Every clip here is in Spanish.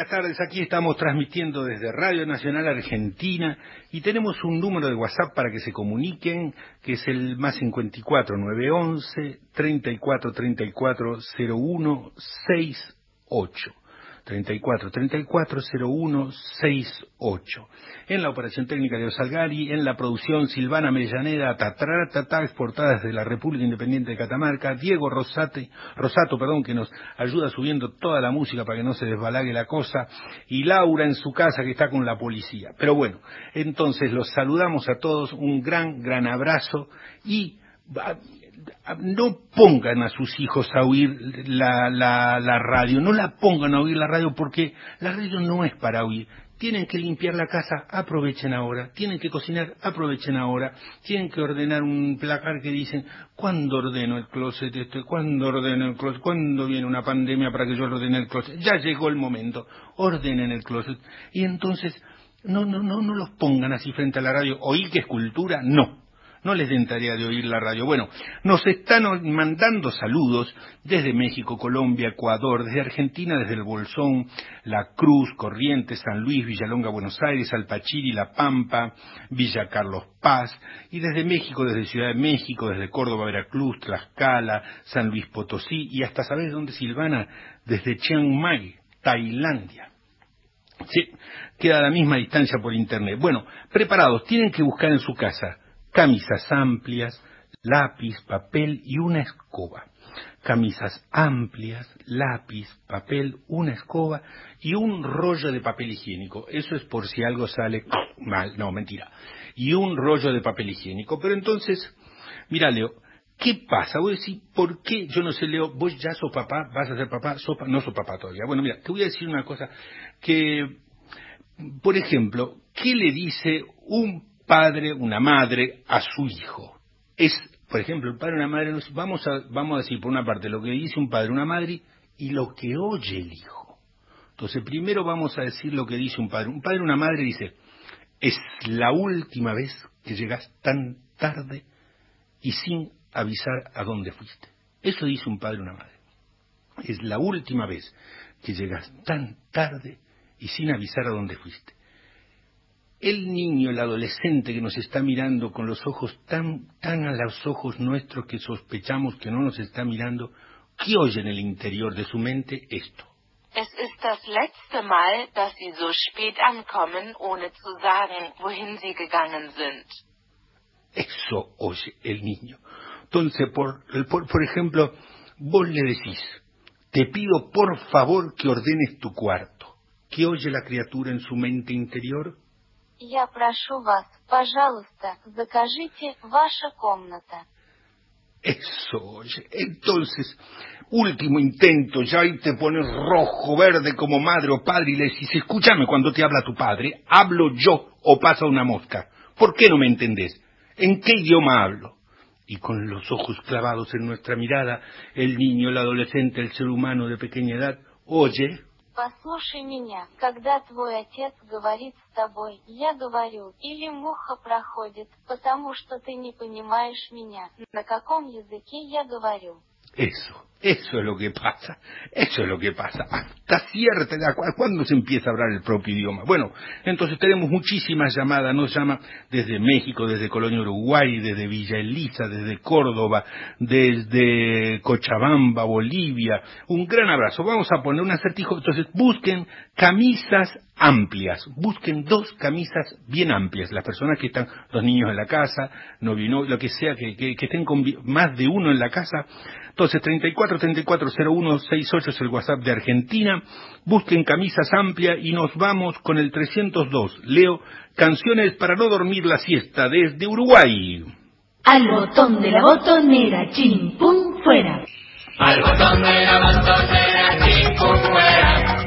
Buenas tardes, aquí estamos transmitiendo desde Radio Nacional Argentina y tenemos un número de WhatsApp para que se comuniquen, que es el más 54 911 34 34 01 68. 34 34 01 68. En la operación técnica de Osalgari, en la producción Silvana Mellaneda, Tatara exportada desde la República Independiente de Catamarca, Diego Rosate, Rosato, perdón, que nos ayuda subiendo toda la música para que no se desbalague la cosa, y Laura en su casa que está con la policía. Pero bueno, entonces los saludamos a todos, un gran, gran abrazo y no pongan a sus hijos a oír la, la, radio, no la pongan a oír la radio porque la radio no es para oír. Tienen que limpiar la casa, aprovechen ahora. Tienen que cocinar, aprovechen ahora. Tienen que ordenar un placar que dicen, ¿cuándo ordeno el closet esto? ¿Cuándo ordeno el closet? ¿Cuándo viene una pandemia para que yo ordene el closet? Ya llegó el momento. Ordenen el closet. Y entonces, no, no, no, no los pongan así frente a la radio. ¿Oír que es cultura? No no les den tarea de oír la radio. Bueno, nos están mandando saludos desde México, Colombia, Ecuador, desde Argentina, desde el Bolsón, La Cruz, Corrientes, San Luis, Villalonga, Buenos Aires, Alpachiri, La Pampa, Villa Carlos Paz, y desde México, desde Ciudad de México, desde Córdoba, Veracruz, Tlaxcala, San Luis Potosí, y hasta, ¿sabes dónde, Silvana? Desde Chiang Mai, Tailandia. Sí, queda a la misma distancia por internet. Bueno, preparados, tienen que buscar en su casa camisas amplias, lápiz, papel y una escoba. Camisas amplias, lápiz, papel, una escoba y un rollo de papel higiénico. Eso es por si algo sale mal, no, mentira. Y un rollo de papel higiénico. Pero entonces, mira Leo, ¿qué pasa? Voy a decir, ¿por qué? Yo no sé, Leo, vos ya sos papá, vas a ser papá, no sos papá todavía. Bueno, mira, te voy a decir una cosa que, por ejemplo, ¿qué le dice un padre, una madre a su hijo. Es, por ejemplo, el padre una madre, vamos a, vamos a decir por una parte lo que dice un padre, una madre y lo que oye el hijo. Entonces, primero vamos a decir lo que dice un padre. Un padre, una madre dice, es la última vez que llegas tan tarde y sin avisar a dónde fuiste. Eso dice un padre, una madre. Es la última vez que llegas tan tarde y sin avisar a dónde fuiste el niño, el adolescente que nos está mirando con los ojos tan, tan a los ojos nuestros que sospechamos que no nos está mirando, ¿qué oye en el interior de su mente esto? Es ist das letzte Mal, dass Sie so spät ankommen, ohne zu sagen, wohin Sie gegangen sind. Eso oye el niño. Entonces, por, por, por ejemplo, vos le decís, te pido por favor que ordenes tu cuarto. ¿Qué oye la criatura en su mente interior? Я прошу вас, пожалуйста, закажите ваша комната. Eso, oye. Entonces, último intento, ya ahí te pones rojo, verde como madre o padre y le dices, escúchame cuando te habla tu padre, ¿hablo yo o pasa una mosca? ¿Por qué no me entendés? ¿En qué idioma hablo? Y con los ojos clavados en nuestra mirada, el niño, el adolescente, el ser humano de pequeña edad, oye, Послушай меня, когда твой отец говорит с тобой, я говорю, или муха проходит, потому что ты не понимаешь меня, на каком языке я говорю. Eso, eso es lo que pasa, eso es lo que pasa. Hasta cierta edad, ¿cuándo se empieza a hablar el propio idioma? Bueno, entonces tenemos muchísimas llamadas, nos llama desde México, desde Colonia Uruguay, desde Villa Elisa, desde Córdoba, desde Cochabamba, Bolivia. Un gran abrazo. Vamos a poner un acertijo, entonces busquen camisas amplias, busquen dos camisas bien amplias, las personas que están, los niños en la casa, no vino, lo que sea, que, que, que estén con más de uno en la casa, entonces, 34 34 01 68 es el WhatsApp de Argentina. Busquen camisas amplias y nos vamos con el 302. Leo, canciones para no dormir la siesta desde Uruguay. Al botón de la botonera, chim, pum, fuera. Al botón de la botonera, chim, pum, fuera.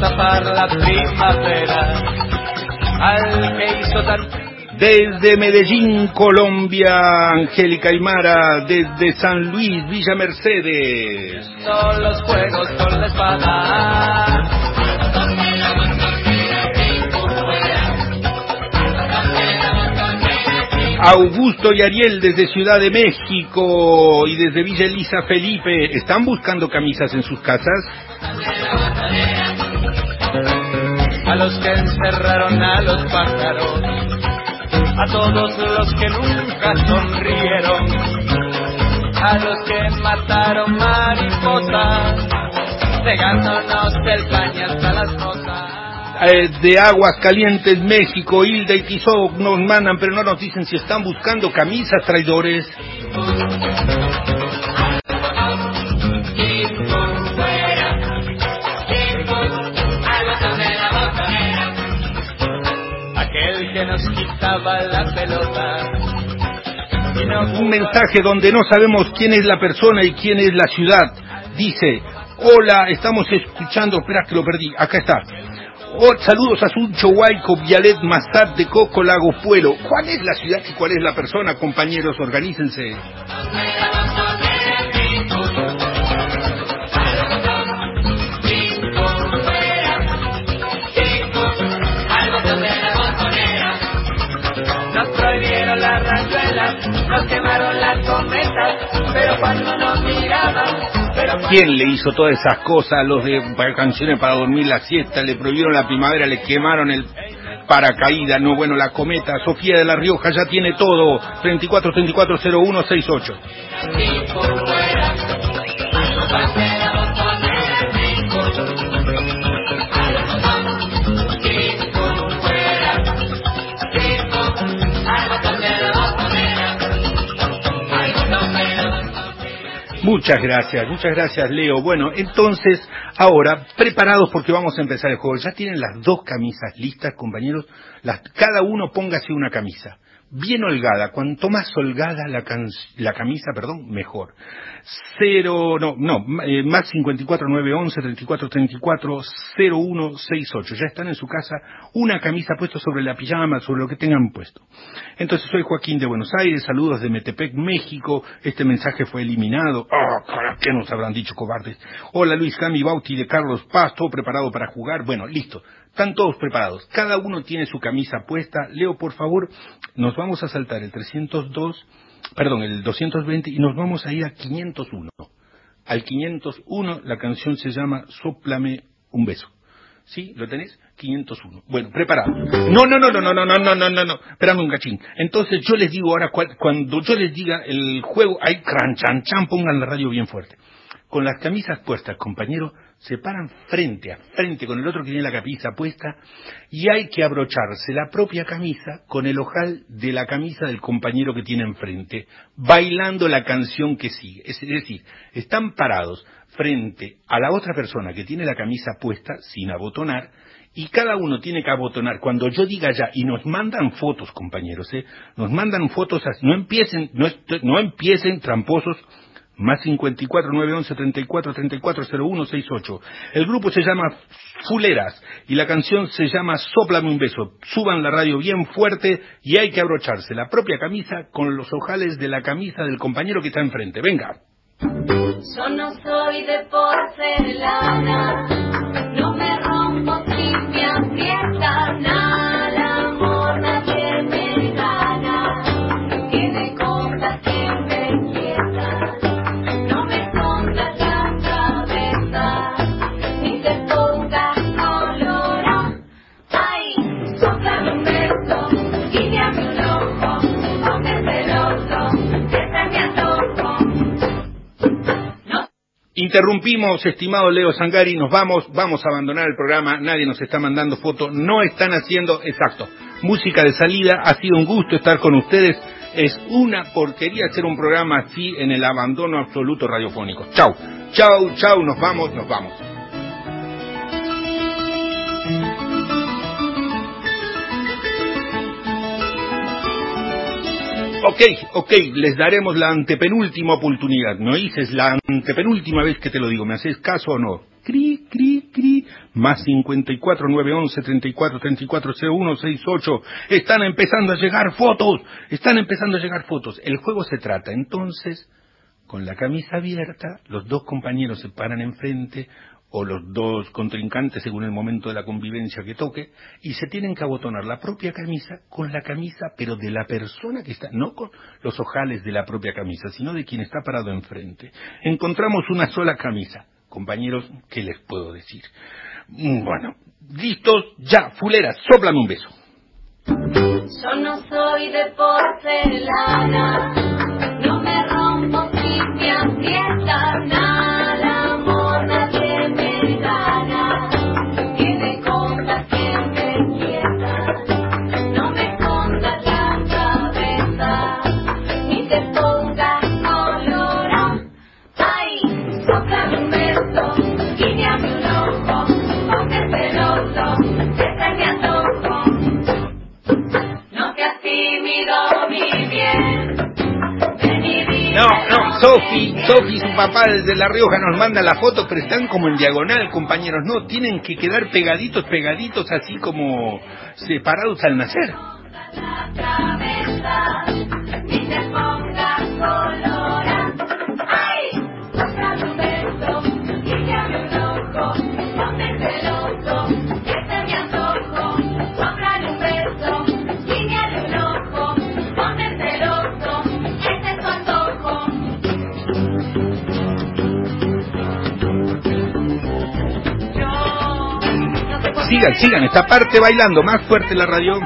Tapar la primavera. Al que hizo tan Desde Medellín, Colombia, Angélica Aymara, desde San Luis, Villa Mercedes. Son los juegos con la espada. Augusto y Ariel desde Ciudad de México y desde Villa Elisa Felipe, ¿están buscando camisas en sus casas? Los que encerraron a los pájaros. A todos los que nunca sonrieron. A los que mataron mariposas. Pegándonos del caña hasta las cosas. Eh, de Aguas Calientes, México, Hilda y Tizó nos mandan, pero no nos dicen si están buscando camisas traidores. La pelota. Un mensaje donde no sabemos quién es la persona y quién es la ciudad. Dice, hola, estamos escuchando, espera que lo perdí, acá está. Oh, saludos a Suncho Huayco, Vialet Mazat de Coco Lago Puelo. ¿Cuál es la ciudad y cuál es la persona, compañeros? Organícense. ¿Quién le hizo todas esas cosas a los de canciones para dormir la siesta? Le prohibieron la primavera, le quemaron el paracaídas, no bueno, la cometa. Sofía de la Rioja ya tiene todo. 34 34 01 68. Muchas gracias, muchas gracias Leo. Bueno, entonces, ahora, preparados porque vamos a empezar el juego. Ya tienen las dos camisas listas, compañeros. Las, cada uno póngase una camisa. Bien holgada, cuanto más holgada la, can- la camisa, perdón, mejor. Cero, no, no, eh, más 54 911 34 34 01 68. Ya están en su casa, una camisa puesta sobre la pijama, sobre lo que tengan puesto. Entonces soy Joaquín de Buenos Aires, saludos de Metepec, México. Este mensaje fue eliminado. Oh, ¿qué nos habrán dicho cobardes? Hola Luis Cami Bauti de Carlos Paz, todo preparado para jugar. Bueno, listo. Están todos preparados. Cada uno tiene su camisa puesta. Leo, por favor, nos vamos a saltar el 302, perdón, el 220 y nos vamos a ir a 501. Al 501 la canción se llama Sóplame un beso. ¿Sí? ¿Lo tenés? 501. Bueno, preparado. No, no, no, no, no, no, no, no, no, no, no. Espérame un cachín. Entonces yo les digo ahora, cuando yo les diga el juego, hay cranchan, pongan la radio bien fuerte. Con las camisas puestas, compañero, se paran frente a frente con el otro que tiene la camisa puesta y hay que abrocharse la propia camisa con el ojal de la camisa del compañero que tiene enfrente, bailando la canción que sigue. Es decir, están parados frente a la otra persona que tiene la camisa puesta sin abotonar y cada uno tiene que abotonar cuando yo diga ya y nos mandan fotos compañeros ¿eh? nos mandan fotos así, no empiecen no, no empiecen tramposos más 54 911 34 34 01 68 el grupo se llama Fuleras y la canción se llama Sóplame un beso. Suban la radio bien fuerte y hay que abrocharse. La propia camisa con los ojales de la camisa del compañero que está enfrente. Venga. Yo no soy de porcelana, no me rompo si me Interrumpimos, estimado Leo Sangari, nos vamos, vamos a abandonar el programa, nadie nos está mandando fotos, no están haciendo, exacto, música de salida, ha sido un gusto estar con ustedes, es una porquería hacer un programa así en el abandono absoluto radiofónico. Chau, chau, chau, nos vamos, nos vamos. Ok, ok, les daremos la antepenúltima oportunidad. ¿Me oís? Es la antepenúltima vez que te lo digo. ¿Me haces caso o no? Cri, cri, cri. más 54 911 34 34 01 68. Están empezando a llegar fotos, están empezando a llegar fotos. El juego se trata entonces, con la camisa abierta, los dos compañeros se paran enfrente, o los dos contrincantes según el momento de la convivencia que toque, y se tienen que abotonar la propia camisa con la camisa, pero de la persona que está, no con los ojales de la propia camisa, sino de quien está parado enfrente. Encontramos una sola camisa. Compañeros, ¿qué les puedo decir? Bueno, listos, ya, fuleras, soplame un beso. Yo no soy de porcelana, no me rompo si me Sofi, Sofi, su papá desde La Rioja nos manda la foto, pero están como en diagonal, compañeros. No, tienen que quedar pegaditos, pegaditos, así como separados al nacer. Sigan, sigan, esta parte bailando, más fuerte la radio.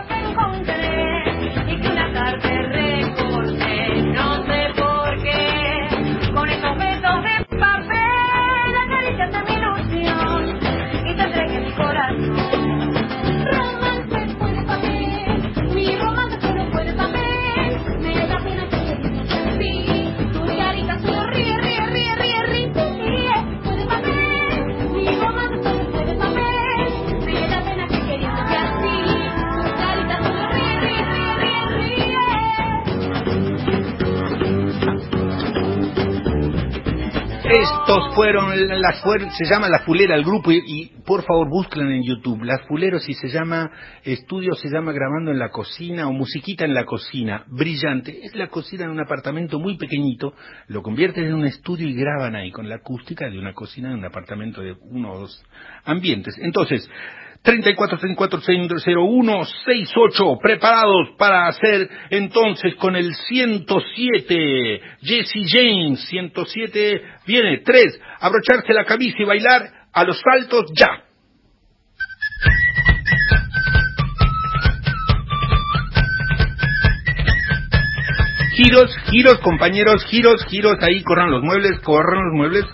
Fueron las fuer- se llama La Fulera el grupo y, y, por favor busquen en YouTube. Las Fuleros y se llama estudio se llama grabando en la cocina o musiquita en la cocina, brillante. Es la cocina de un apartamento muy pequeñito, lo convierten en un estudio y graban ahí con la acústica de una cocina de un apartamento de uno o dos ambientes. Entonces, 34 34 01 68 preparados para hacer entonces con el 107 Jesse James 107 viene 3 abrocharse la camisa y bailar a los saltos ya. Giros giros compañeros giros giros. Ahí corran los muebles corran los muebles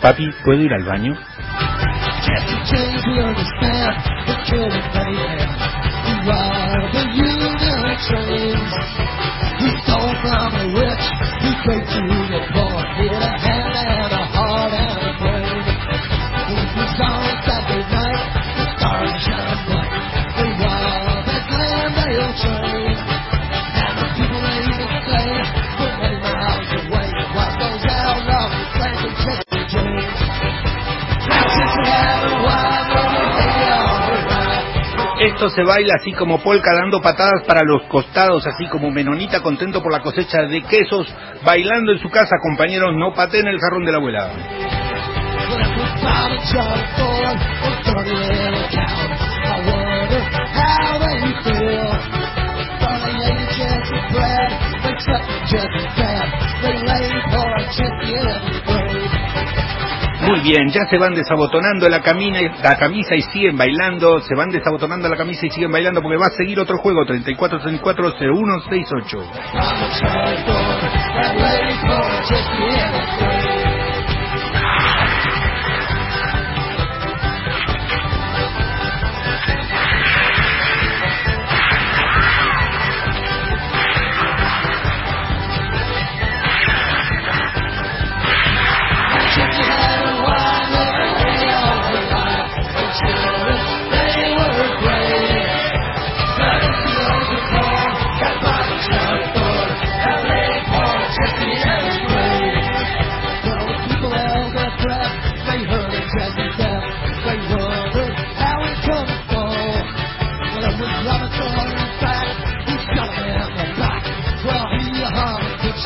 papi puedo ir al baño Esto se baila así como polka dando patadas para los costados, así como menonita contento por la cosecha de quesos, bailando en su casa, compañeros, no pateen el jarrón de la abuela. Muy bien, ya se van desabotonando la, camisa y siguen bailando, se van desabotonando la camisa y siguen bailando porque va a seguir otro juego, 34-34-0168.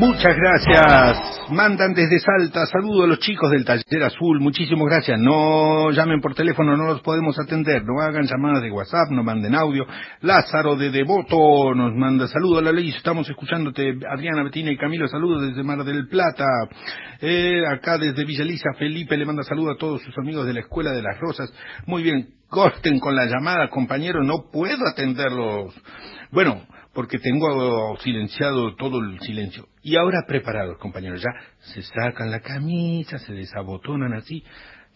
Muchas gracias. Mandan desde Salta. Saludo a los chicos del Taller Azul. Muchísimas gracias. No llamen por teléfono, no los podemos atender. No hagan llamadas de WhatsApp, no manden audio. Lázaro de Devoto nos manda saludos a la ley. Estamos escuchándote. Adriana, Betina y Camilo, saludos desde Mar del Plata. Eh, acá desde Villa Elisa, Felipe le manda saludos a todos sus amigos de la Escuela de las Rosas. Muy bien. Corten con la llamada, compañeros. No puedo atenderlos. Bueno, porque tengo silenciado todo el silencio. Y ahora preparados, compañeros, ya se sacan la camisa, se desabotonan así.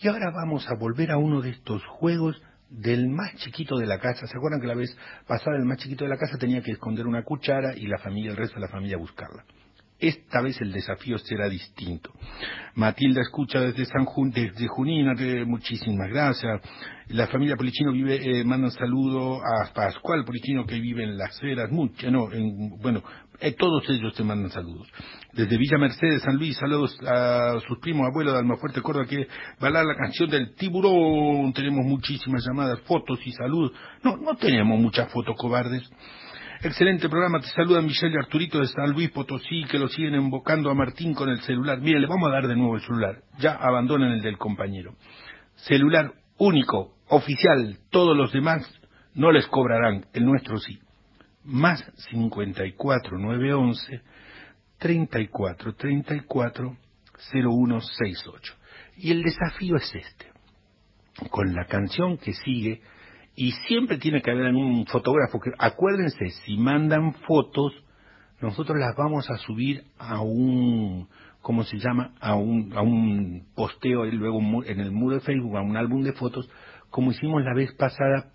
Y ahora vamos a volver a uno de estos juegos del más chiquito de la casa. ¿Se acuerdan que la vez pasada el más chiquito de la casa tenía que esconder una cuchara y la familia, el resto de la familia buscarla? Esta vez el desafío será distinto. Matilda escucha desde San Jun, desde Junín, muchísimas gracias. La familia Polichino vive, eh, manda un saludo a Pascual Polichino que vive en Las Heras, mucho, no, en, bueno, eh, todos ellos te mandan saludos. Desde Villa Mercedes, San Luis, saludos a sus primos, abuelos de Almafuerte, Córdoba, que bailar la canción del tiburón. Tenemos muchísimas llamadas, fotos y saludos. No, no tenemos muchas fotos cobardes. Excelente programa, te saluda Michelle Arturito de San Luis Potosí, que lo siguen invocando a Martín con el celular. Mire, le vamos a dar de nuevo el celular, ya abandonen el del compañero. Celular único, oficial, todos los demás no les cobrarán, el nuestro sí. Más 54 911 34 34 0168. Y el desafío es este. Con la canción que sigue, y siempre tiene que haber un fotógrafo que, acuérdense, si mandan fotos, nosotros las vamos a subir a un, ¿cómo se llama? A un, a un posteo y luego en el muro de Facebook, a un álbum de fotos, como hicimos la vez pasada,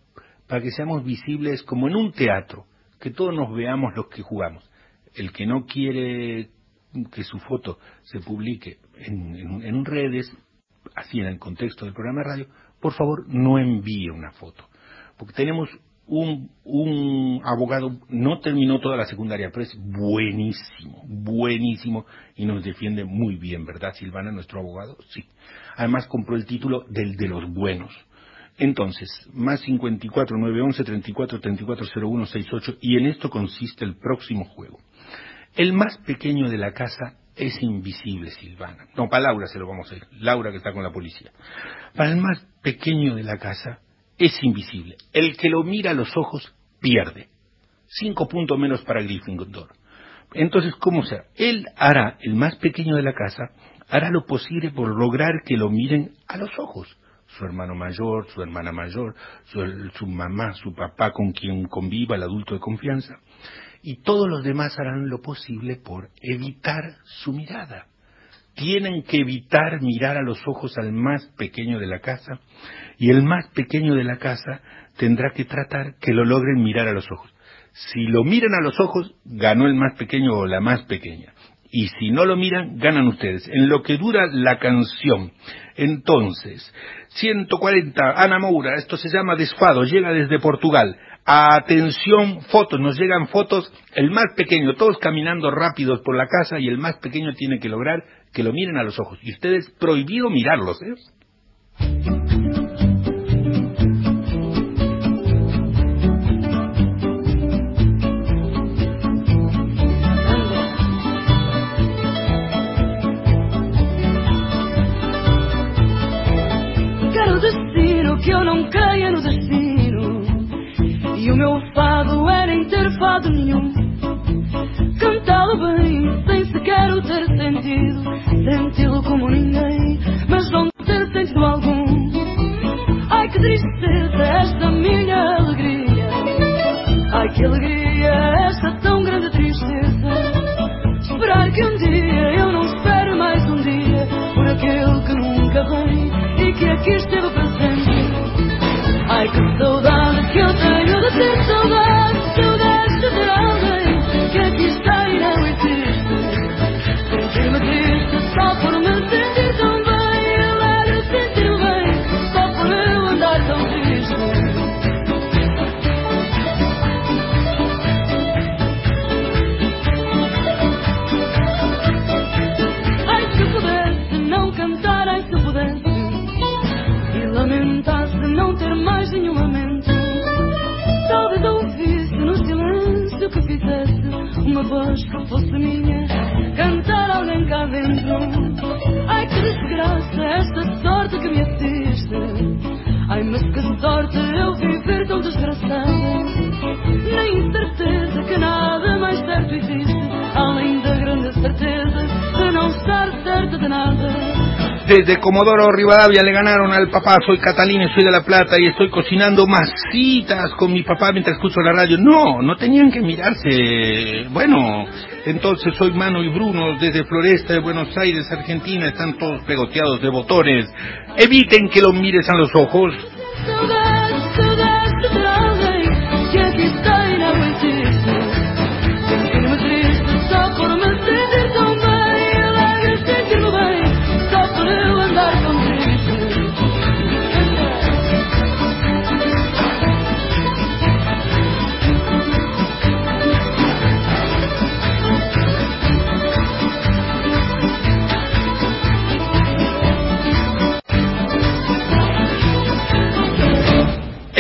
para que seamos visibles como en un teatro, que todos nos veamos los que jugamos. El que no quiere que su foto se publique en, en- en redes, así en el contexto del programa de radio, por favor no envíe una foto. Porque tenemos un, abogado, no terminó toda la secundaria, pero es buenísimo, buenísimo y nos defiende muy bien, ¿verdad, Silvana, nuestro abogado? Sí. Además compró el título del de los buenos. Entonces, más 54 911 34 34 01 68 y en esto consiste el próximo juego. El más pequeño de la casa es invisible, Silvana. No, para Laura se lo vamos a decir. Laura que está con la policía. Para el más pequeño de la casa es invisible. El que lo mira a los ojos pierde. Cinco puntos menos para Gryffindor. Entonces, ¿cómo será? Él hará, el más pequeño de la casa, hará lo posible por lograr que lo miren a los ojos. Su hermano mayor, su hermana mayor, su, su mamá, su papá con quien conviva, el adulto de confianza. Y todos los demás harán lo posible por evitar su mirada. Tienen que evitar mirar a los ojos al más pequeño de la casa y el más pequeño de la casa tendrá que tratar que lo logren mirar a los ojos. Si lo miran a los ojos, ganó el más pequeño o la más pequeña. Y si no lo miran, ganan ustedes. En lo que dura la canción. Entonces, 140, Ana Moura, esto se llama Desfado, llega desde Portugal. Atención, fotos, nos llegan fotos, el más pequeño, todos caminando rápidos por la casa y el más pequeño tiene que lograr que lo miren a los ojos. Y ustedes, prohibido mirarlos, ¿eh? Quero destino que eu não creia no destino. E o meu fado nem ter fado nenhum. Sem sequer o ter sentido. Senti-lo como ninguém, mas não ter sentido algum. Ai que tristeza esta minha alegria. Ai que alegria esta tão grande tristeza. Esperar que um dia eu não espere mais um dia por aquele que nunca vem e que aqui esteve presente. Ai que saudade que eu tenho de ter saudade, uma voz que fosse minha cantar alguém cá dentro. Ai que desgraça, esta sorte que me assiste. Ai, mas que sorte eu viver tão desgraçada. Nem certeza que nada mais certo existe, Desde Comodoro Rivadavia le ganaron al papá, soy Catalina soy de La Plata y estoy cocinando masitas con mi papá mientras escucho la radio. No, no tenían que mirarse. Bueno, entonces soy Mano y Bruno desde Floresta de Buenos Aires, Argentina, están todos pegoteados de botones. Eviten que los mires a los ojos.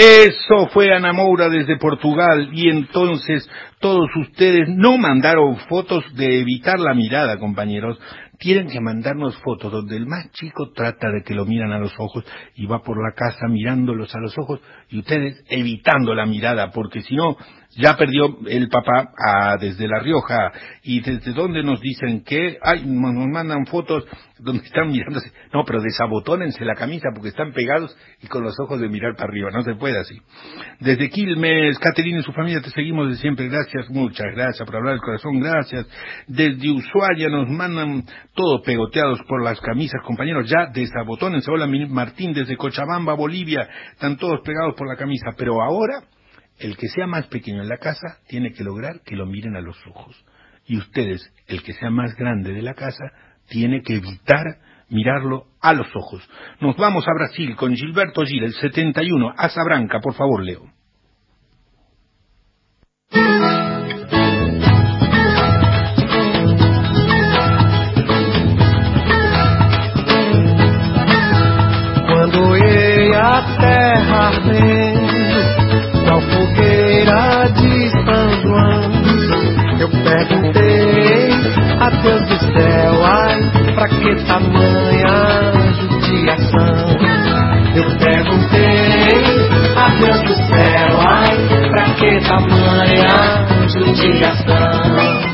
Eso fue Ana Moura desde Portugal y entonces todos ustedes no mandaron fotos de evitar la mirada, compañeros. Tienen que mandarnos fotos donde el más chico trata de que lo miran a los ojos y va por la casa mirándolos a los ojos y ustedes evitando la mirada porque si no ya perdió el papá ah, desde La Rioja. Y desde donde nos dicen que ay, nos mandan fotos donde están mirándose, no, pero desabotónense la camisa porque están pegados y con los ojos de mirar para arriba, no se puede así. Desde Quilmes, Caterina y su familia te seguimos de siempre, gracias, muchas gracias por hablar del corazón, gracias. Desde Ushuaia nos mandan todo pegoteados por las camisas, compañeros, ya desabotónense. Hola Martín desde Cochabamba, Bolivia, están todos pegados por la camisa, pero ahora el que sea más pequeño en la casa tiene que lograr que lo miren a los ojos. Y ustedes, el que sea más grande de la casa, tiene que evitar mirarlo a los ojos. Nos vamos a Brasil con Gilberto Gil, el 71, Asa Branca, por favor, Leo.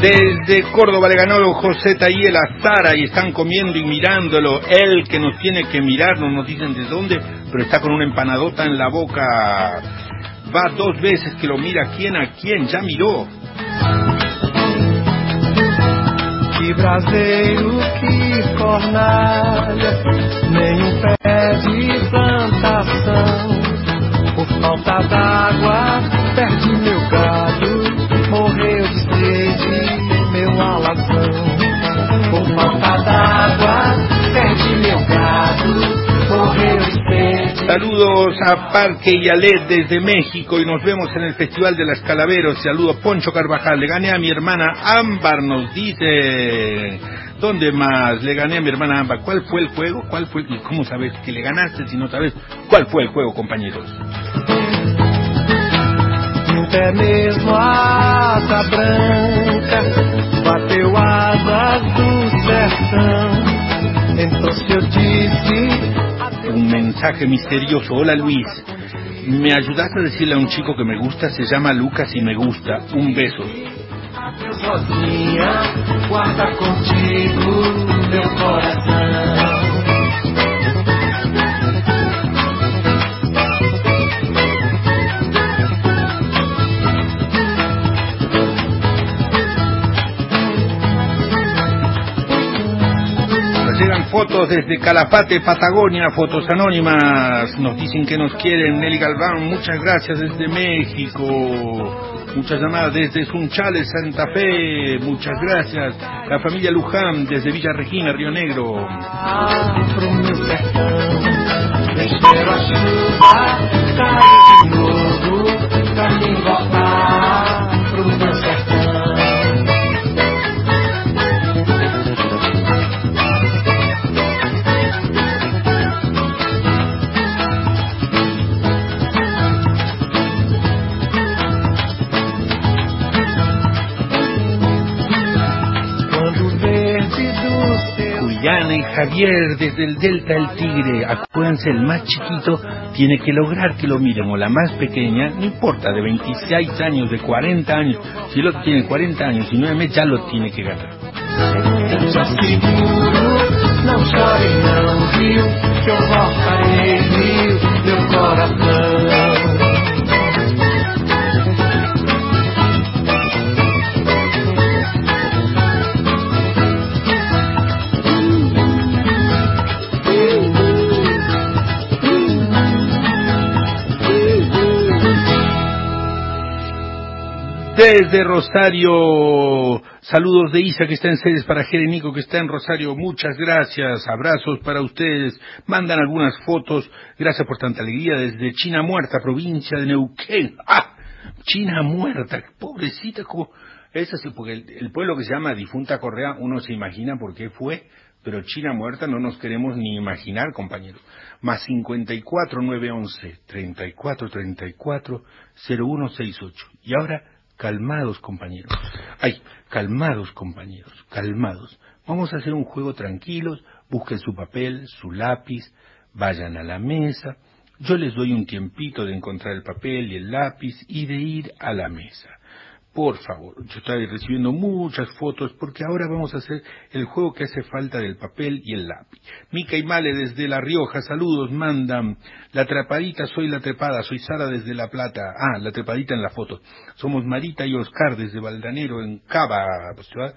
Desde Córdoba le ganó José Tayel a Sara y están comiendo y mirándolo. Él que nos tiene que mirar, no nos dicen de dónde, pero está con una empanadota en la boca. Va dos veces que lo mira quién a quién, ya miró. Que braseiro, que fornalha, nenhum pé de plantação. Por falta d'água, perdi meu gado, morreu de sede, meu alazão. Saludos a Parque y Alet desde México y nos vemos en el Festival de las Calaveros. Saludos Poncho Carvajal. Le gané a mi hermana Ámbar, nos dice. ¿Dónde más? Le gané a mi hermana Ámbar. ¿Cuál fue el juego? ¿Cuál fue? ¿Y cómo sabes que le ganaste si no sabes cuál fue el juego, compañeros? A asa. Então eu disse Un mensaje misterioso. Hola Luis. ¿Me ayudas a decirle a un chico que me gusta? Se llama Lucas y me gusta. Un beso. guarda contigo. Fotos desde Calafate, Patagonia, fotos anónimas. Nos dicen que nos quieren. Nelly Galván, muchas gracias desde México. Muchas llamadas desde Sunchales, Santa Fe. Muchas gracias. La familia Luján desde Villa Regina, Río Negro. Javier desde el Delta del Tigre. Acuérdense, el más chiquito tiene que lograr que lo miren, o la más pequeña, no importa, de 26 años, de 40 años, si otro tiene 40 años y 9 meses, ya lo tiene que ganar. Desde Rosario, saludos de Isa que está en sedes para Jerenico que está en Rosario, muchas gracias, abrazos para ustedes, mandan algunas fotos, gracias por tanta alegría, desde China Muerta, provincia de Neuquén, ¡ah! China Muerta, pobrecita, como, es así, porque el, el pueblo que se llama Difunta Correa, uno se imagina por qué fue, pero China Muerta no nos queremos ni imaginar, compañeros. Más 54 911 34 34 0168. Y ahora, calmados, compañeros. Ay, calmados, compañeros, calmados. Vamos a hacer un juego tranquilos, busquen su papel, su lápiz, vayan a la mesa. Yo les doy un tiempito de encontrar el papel y el lápiz y de ir a la mesa. Por favor, yo estoy recibiendo muchas fotos porque ahora vamos a hacer el juego que hace falta del papel y el lápiz. Mica y Male desde La Rioja, saludos, mandan. La trepadita, soy la trepada, soy Sara desde La Plata. Ah, la trepadita en la foto. Somos Marita y Oscar desde Valdanero en Cava, pues, ciudad,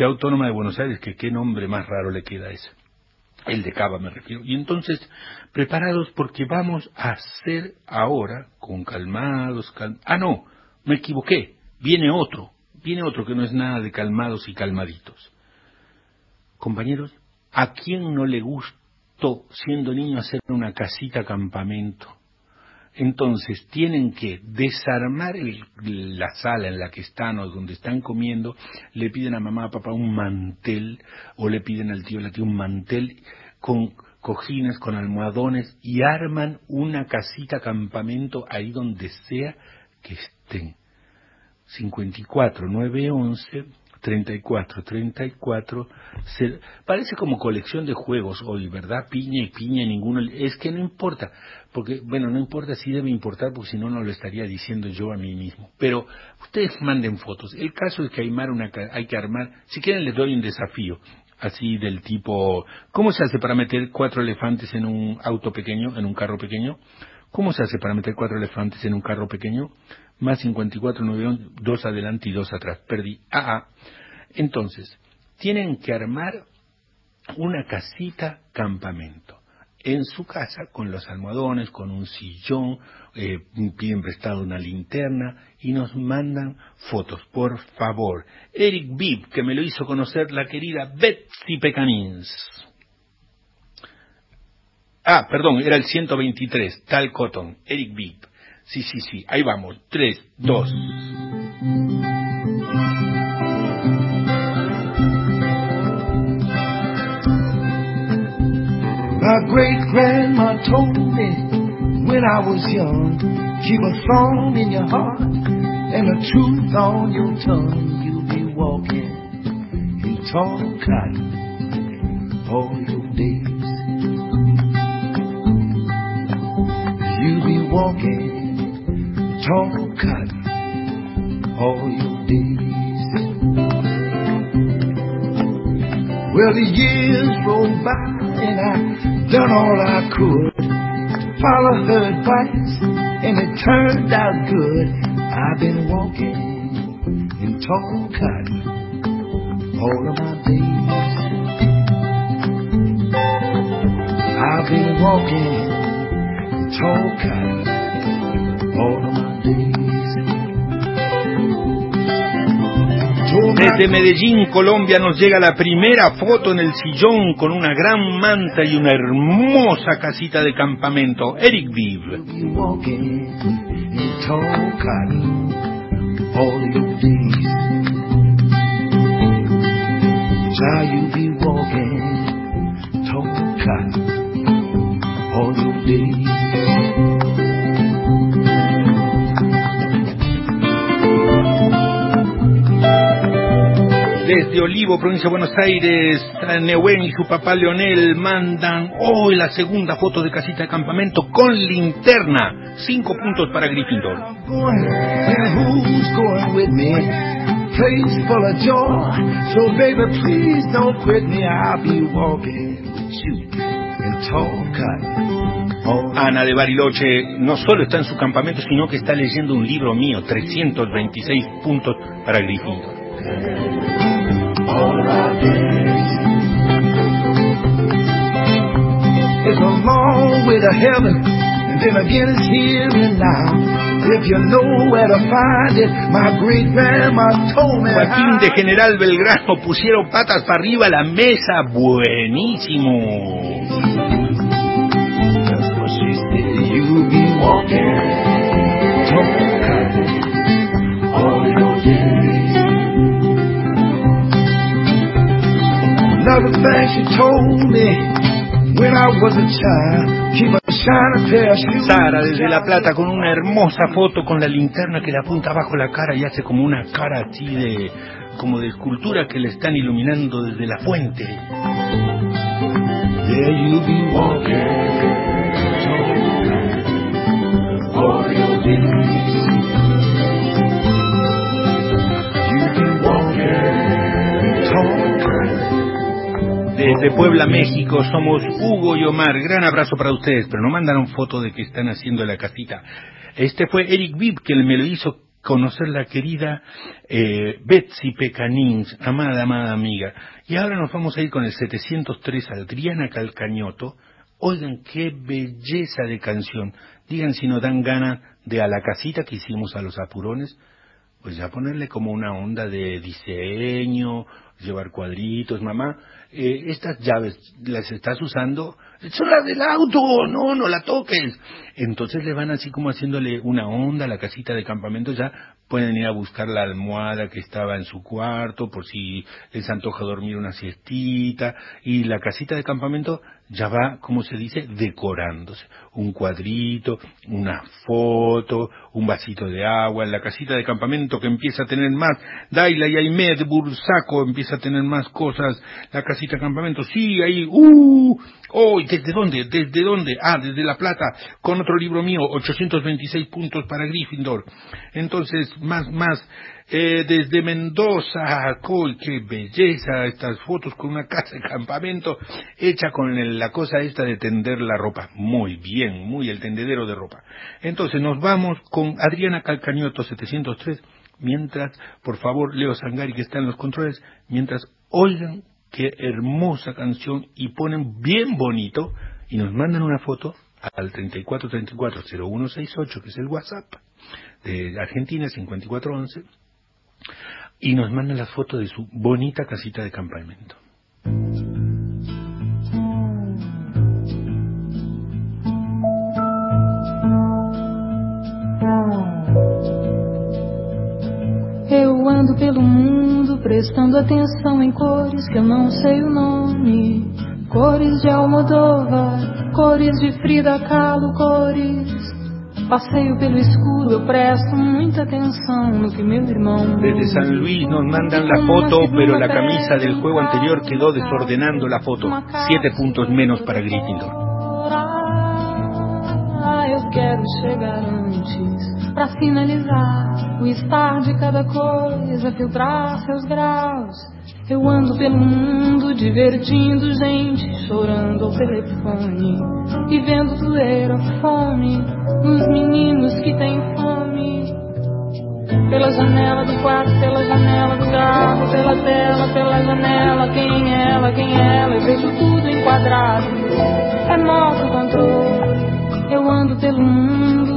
autónoma de Buenos Aires, que qué nombre más raro le queda ese. El de Cava me refiero. Y entonces, preparados porque vamos a hacer ahora, con calmados, cal... ah no, me equivoqué viene otro, viene otro que no es nada de calmados y calmaditos. Compañeros, ¿a quién no le gustó siendo niño hacer una casita campamento? Entonces tienen que desarmar la sala en la que están o donde están comiendo, le piden a mamá, a papá un mantel o le piden al tío, la tía un mantel con cojines, con almohadones y arman una casita campamento ahí donde sea que estén. 54 911 34 34 se- parece como colección de juegos hoy, ¿verdad? Piña y piña, ninguno. Es que no importa, porque, bueno, no importa, sí debe importar, porque si no, no lo estaría diciendo yo a mí mismo. Pero ustedes manden fotos. El caso es que hay, una, hay que armar, si quieren les doy un desafío, así del tipo, ¿cómo se hace para meter cuatro elefantes en un auto pequeño, en un carro pequeño? ¿Cómo se hace para meter cuatro elefantes en un carro pequeño? Más 54, 9, dos adelante y dos atrás. Perdí. Ah, ah. Entonces, tienen que armar una casita campamento. En su casa, con los almohadones, con un sillón, eh, piden prestado una linterna y nos mandan fotos, por favor. Eric Bibb, que me lo hizo conocer la querida Betsy Pecanins. Ah, perdón, era el 123, Tal Cotton, Eric Bibb. Sí, sí, sí, ahí vamos. Tres, dos. My great grandma told me when I was young, keep a song in your heart and the truth on your tongue. You'll be walking in tall cotton all your days. You'll be walking tall cotton all your days. Well, the years rolled by and I done all I could. Follow her advice and it turned out good. I've been walking in tall cotton all of my days. I've been walking in tall cotton all of Desde Medellín, Colombia, nos llega la primera foto en el sillón con una gran manta y una hermosa casita de campamento. Eric cotton all Desde Olivo, provincia de Buenos Aires, Neuén y su papá Leonel mandan hoy la segunda foto de casita de campamento con linterna. Cinco puntos para Gryffindor. Ana de Bariloche no solo está en su campamento, sino que está leyendo un libro mío, 326 puntos para Gryffindor. All our days. It's a long way to heaven, and then again it's here and now. If you know where to find it, my great grandma told me. Joaquín de General Belgrano pusieron patas para arriba la mesa. Buenísimo. Told me when I was a child, keep a shiny pair of shoes. Sara desde La Plata con una hermosa foto con la linterna que le apunta abajo la cara y hace como una cara así de como de escultura que le están iluminando desde la fuente. Be walking your. You'll be walking Desde Puebla, México, somos Hugo y Omar. Gran abrazo para ustedes, pero no mandaron foto de que están haciendo la casita. Este fue Eric Bibb que me lo hizo conocer la querida eh, Betsy Pecanins, amada, amada amiga. Y ahora nos vamos a ir con el 703 Adriana Calcañoto. Oigan qué belleza de canción. Digan si nos dan ganas de a la casita que hicimos a los apurones, pues ya ponerle como una onda de diseño, llevar cuadritos, mamá, eh, estas llaves las estás usando, son las del auto, no, no la toques. Entonces le van así como haciéndole una onda a la casita de campamento, ya pueden ir a buscar la almohada que estaba en su cuarto, por si les antoja dormir una siestita, y la casita de campamento ya va, como se dice, decorándose. Un cuadrito, una foto, un vasito de agua, la casita de campamento que empieza a tener más, Daila y Aymed, Bursaco empieza a tener más cosas, la casita de campamento, sí, ahí, uh, oh, ¿y ¿desde dónde? ¿Desde dónde? Ah, desde La Plata, con otro libro mío, 826 puntos para Gryffindor. Entonces, más, más, eh, desde Mendoza, ¡Coy, qué belleza! Estas fotos con una casa de campamento hecha con el- la cosa esta de tender la ropa. Muy bien, muy el tendedero de ropa. Entonces nos vamos con Adriana Calcañoto 703, mientras, por favor, Leo Sangari que está en los controles, mientras oigan qué hermosa canción y ponen bien bonito y nos mandan una foto al 3434-0168, que es el WhatsApp de Argentina, 5411, y nos mandan la foto de su bonita casita de campamento. Eu ando pelo mundo prestando atenção em cores que eu não sei o nome. Cores de Almodóvar, cores de Frida Kahlo, cores. Passeio pelo escuro, eu presto muita atenção no que meu irmão. Desde San Luis nos mandan la foto, pero la camisa del juego anterior quedó desordenando la foto. Siete puntos menos para Gryffindor. Eu quero chegar antes pra finalizar o estar de cada coisa, filtrar seus graus. Eu ando pelo mundo divertindo gente, chorando ao telefone e vendo doer a fome nos meninos que têm fome. Pela janela do quarto, pela janela do carro, pela tela, pela janela, quem é ela, quem é ela, eu vejo tudo enquadrado. É moto controle, eu ando pelo mundo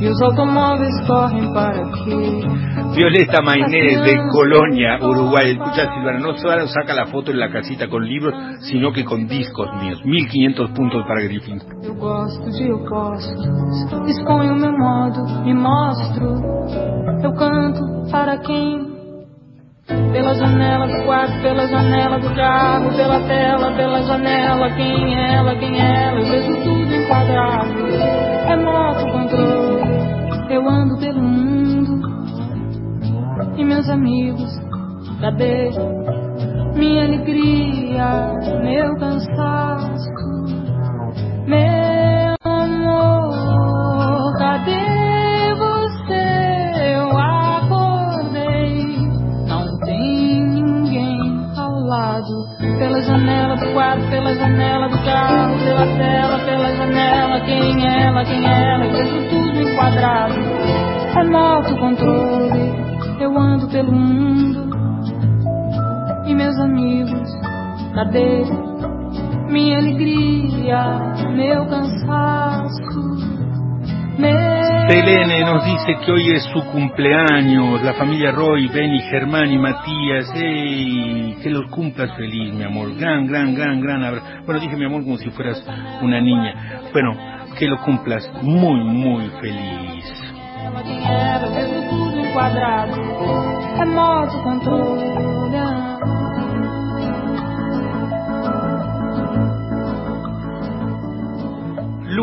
e os automóveis correm para quê? Violeta Mainés de Colonia, Uruguay. Escucha, Silvana, no solo saca la foto en la casita con libros, sino que con discos míos. 1500 puntos para Gryffindor. Eu gosto de opostos, exponho meu modo, me mostro. Eu canto para quem? Pela janela do quarto, pela janela do carro, pela tela, pela janela. Quem é ela, quem é ela? Eu vejo tudo enquadrado. Meus amigos Cadê minha alegria, meu cansaço, meu amor? Cadê você? Eu acordei, não tem ninguém ao lado. Pela janela do quarto, pela janela do carro, pela tela, pela janela. Quem é ela, quem é ela? Eu vejo tudo enquadrado. Remoto controle, eu ando pelo mundo. E meus amigos, cadê minha alegria, meu cansaço? Meu Selene nos dice que hoy es su cumpleaños, la familia Roy, Benny, Germán y Matías, ¡ey! Que los cumplas feliz, mi amor, gran, gran, gran, gran abrazo. Bueno, dije mi amor como si fueras una niña. Bueno, que lo cumplas muy, muy feliz.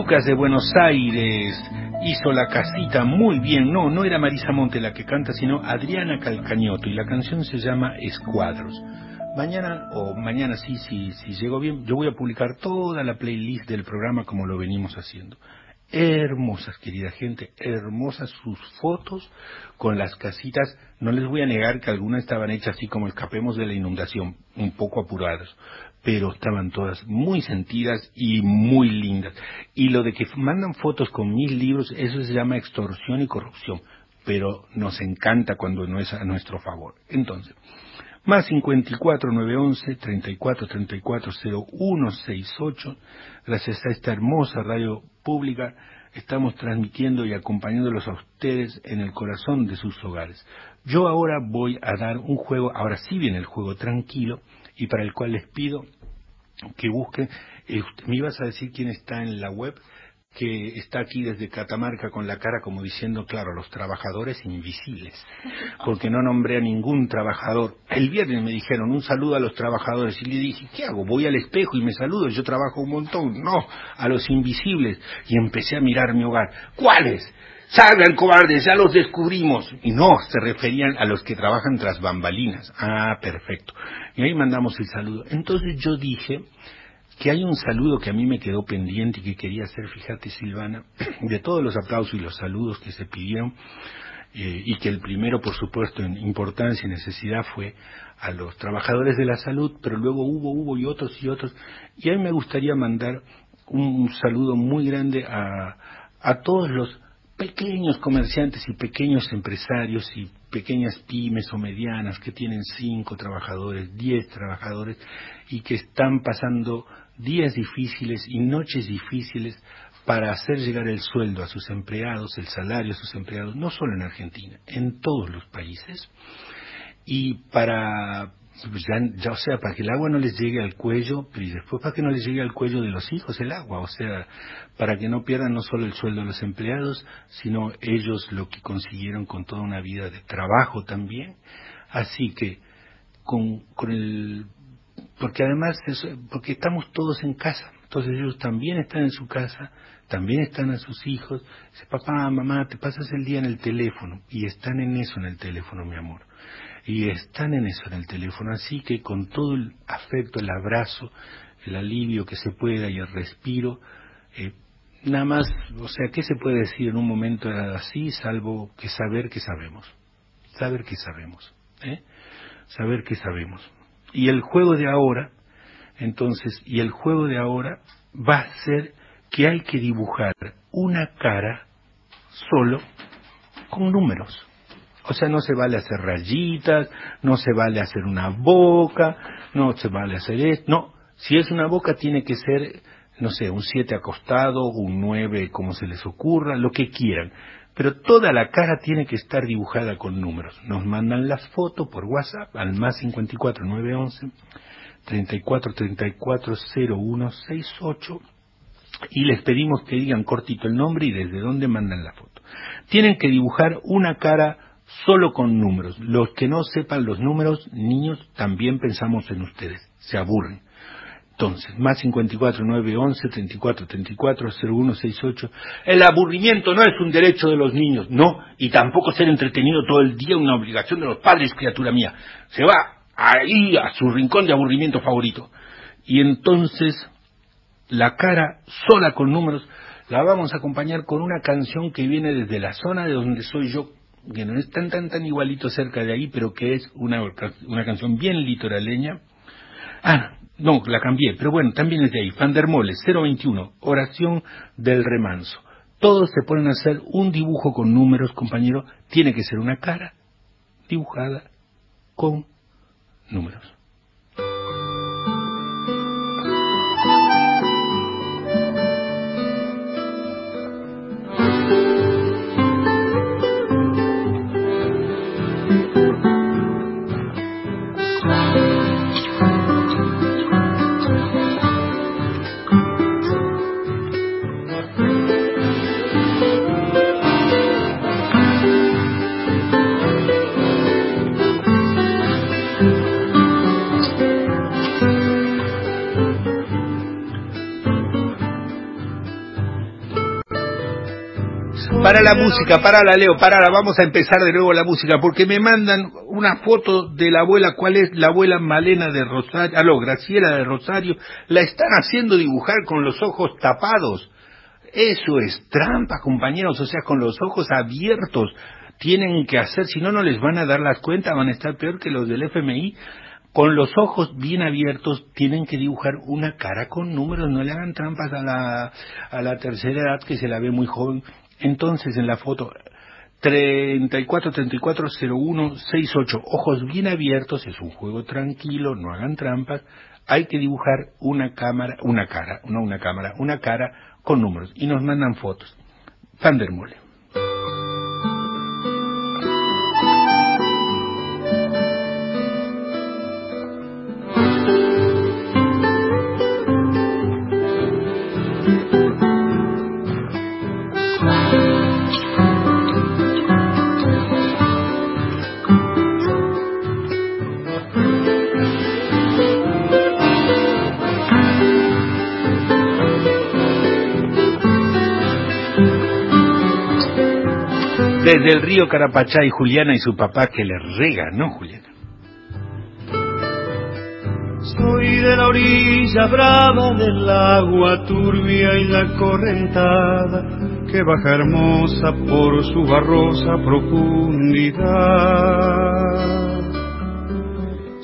Lucas de Buenos Aires hizo la casita muy bien. No, no era Marisa Monte la que canta, sino Adriana Calcañoto y la canción se llama Escuadros. Mañana, o mañana sí, sí, si llego bien, yo voy a publicar toda la playlist del programa como lo venimos haciendo. Hermosas, querida gente, hermosas sus fotos con las casitas. No les voy a negar que algunas estaban hechas así como escapemos de la inundación, un poco apuradas, pero estaban todas muy sentidas y muy lindas. Y lo de que mandan fotos con mil libros, eso se llama extorsión y corrupción, pero nos encanta cuando no es a nuestro favor. Entonces, más 54 911 34 34 0168. Gracias a esta hermosa radio pública estamos transmitiendo y acompañándolos a ustedes en el corazón de sus hogares. Yo ahora voy a dar un juego, ahora sí viene el juego tranquilo y para el cual les pido que busquen, eh, me ibas a decir quién está en la web, que está aquí desde Catamarca con la cara como diciendo, claro, los trabajadores invisibles, porque no nombré a ningún trabajador. El viernes me dijeron un saludo a los trabajadores y le dije, ¿qué hago? Voy al espejo y me saludo, yo trabajo un montón. No, a los invisibles. Y empecé a mirar mi hogar. ¿Cuáles? Salgan cobardes, ya los descubrimos. Y no, se referían a los que trabajan tras bambalinas. Ah, perfecto. Y ahí mandamos el saludo. Entonces yo dije, que hay un saludo que a mí me quedó pendiente y que quería hacer, fíjate Silvana, de todos los aplausos y los saludos que se pidieron, eh, y que el primero, por supuesto, en importancia y necesidad fue a los trabajadores de la salud, pero luego hubo, hubo y otros y otros, y a mí me gustaría mandar un, saludo muy grande a, a todos los pequeños comerciantes y pequeños empresarios y pequeñas pymes o medianas que tienen cinco trabajadores, diez trabajadores y que están pasando días difíciles y noches difíciles para hacer llegar el sueldo a sus empleados, el salario a sus empleados, no solo en Argentina, en todos los países, y para, pues ya, o sea, para que el agua no les llegue al cuello, pero y después para que no les llegue al cuello de los hijos el agua, o sea, para que no pierdan no solo el sueldo de los empleados, sino ellos lo que consiguieron con toda una vida de trabajo también. Así que, con, con el, porque además, eso- porque estamos todos en casa, entonces ellos también están en su casa, también están a sus hijos, papá, mamá, te pasas el día en el teléfono, y están en eso en el teléfono, mi amor y están en eso en el teléfono, así que con todo el afecto, el abrazo, el alivio que se pueda y el respiro, eh, nada más, o sea, ¿qué se puede decir en un momento así, salvo que saber que sabemos? Saber que sabemos, ¿eh? Saber que sabemos. Y el juego de ahora, entonces, y el juego de ahora va a ser que hay que dibujar una cara solo con números. O sea, no se vale hacer rayitas, no se vale hacer una boca, no se vale hacer esto. No, si es una boca tiene que ser, no sé, un 7 acostado, un 9, como se les ocurra, lo que quieran. Pero toda la cara tiene que estar dibujada con números. Nos mandan las fotos por WhatsApp al más 54 911 34 34 0168 y les pedimos que digan cortito el nombre y desde dónde mandan la foto. Tienen que dibujar una cara solo con números. Los que no sepan los números, niños, también pensamos en ustedes. Se aburren. Entonces, más 54 9 11 34 34 01 68. El aburrimiento no es un derecho de los niños, no, y tampoco ser entretenido todo el día una obligación de los padres, criatura mía. Se va ahí a su rincón de aburrimiento favorito. Y entonces, la cara sola con números, la vamos a acompañar con una canción que viene desde la zona de donde soy yo, que no es tan tan tan igualito cerca de ahí, pero que es una, una canción bien litoraleña. Ah, no, la cambié, pero bueno, también es de ahí. Fandermole, 021, oración del remanso. Todos se ponen a hacer un dibujo con números, compañero. Tiene que ser una cara dibujada con números. Para la música, para la Leo, para la, vamos a empezar de nuevo la música, porque me mandan una foto de la abuela, ¿cuál es? La abuela Malena de Rosario, aló, Graciela de Rosario, la están haciendo dibujar con los ojos tapados. Eso es trampa, compañeros, o sea, con los ojos abiertos tienen que hacer, si no, no les van a dar las cuentas, van a estar peor que los del FMI. Con los ojos bien abiertos tienen que dibujar una cara con números, no le hagan trampas a la, a la tercera edad que se la ve muy joven. Entonces en la foto 34 34 01 68, ojos bien abiertos, es un juego tranquilo, no hagan trampas. Hay que dibujar una cámara, una cara, no una cámara, una cara con números y nos mandan fotos. Thundermole. Desde el río Carapachá y Juliana y su papá que le rega, ¿no, Juliana? Soy de la orilla brava del agua turbia y la correntada que baja hermosa por su barrosa profundidad.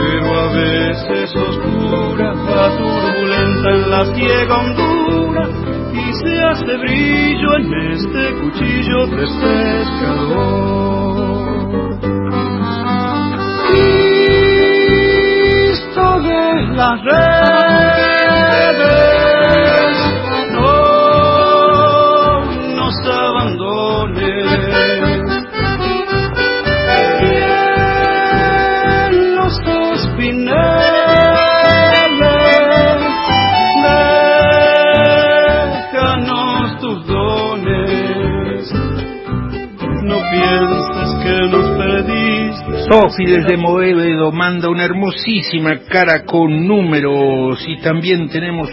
Pero a veces oscura, va turbulenta en la ciega hondura y se hace brillo en este cuchillo de pescador. Cristo de las redes, perdiste. Sofi desde Moedo manda una hermosísima cara con números y también tenemos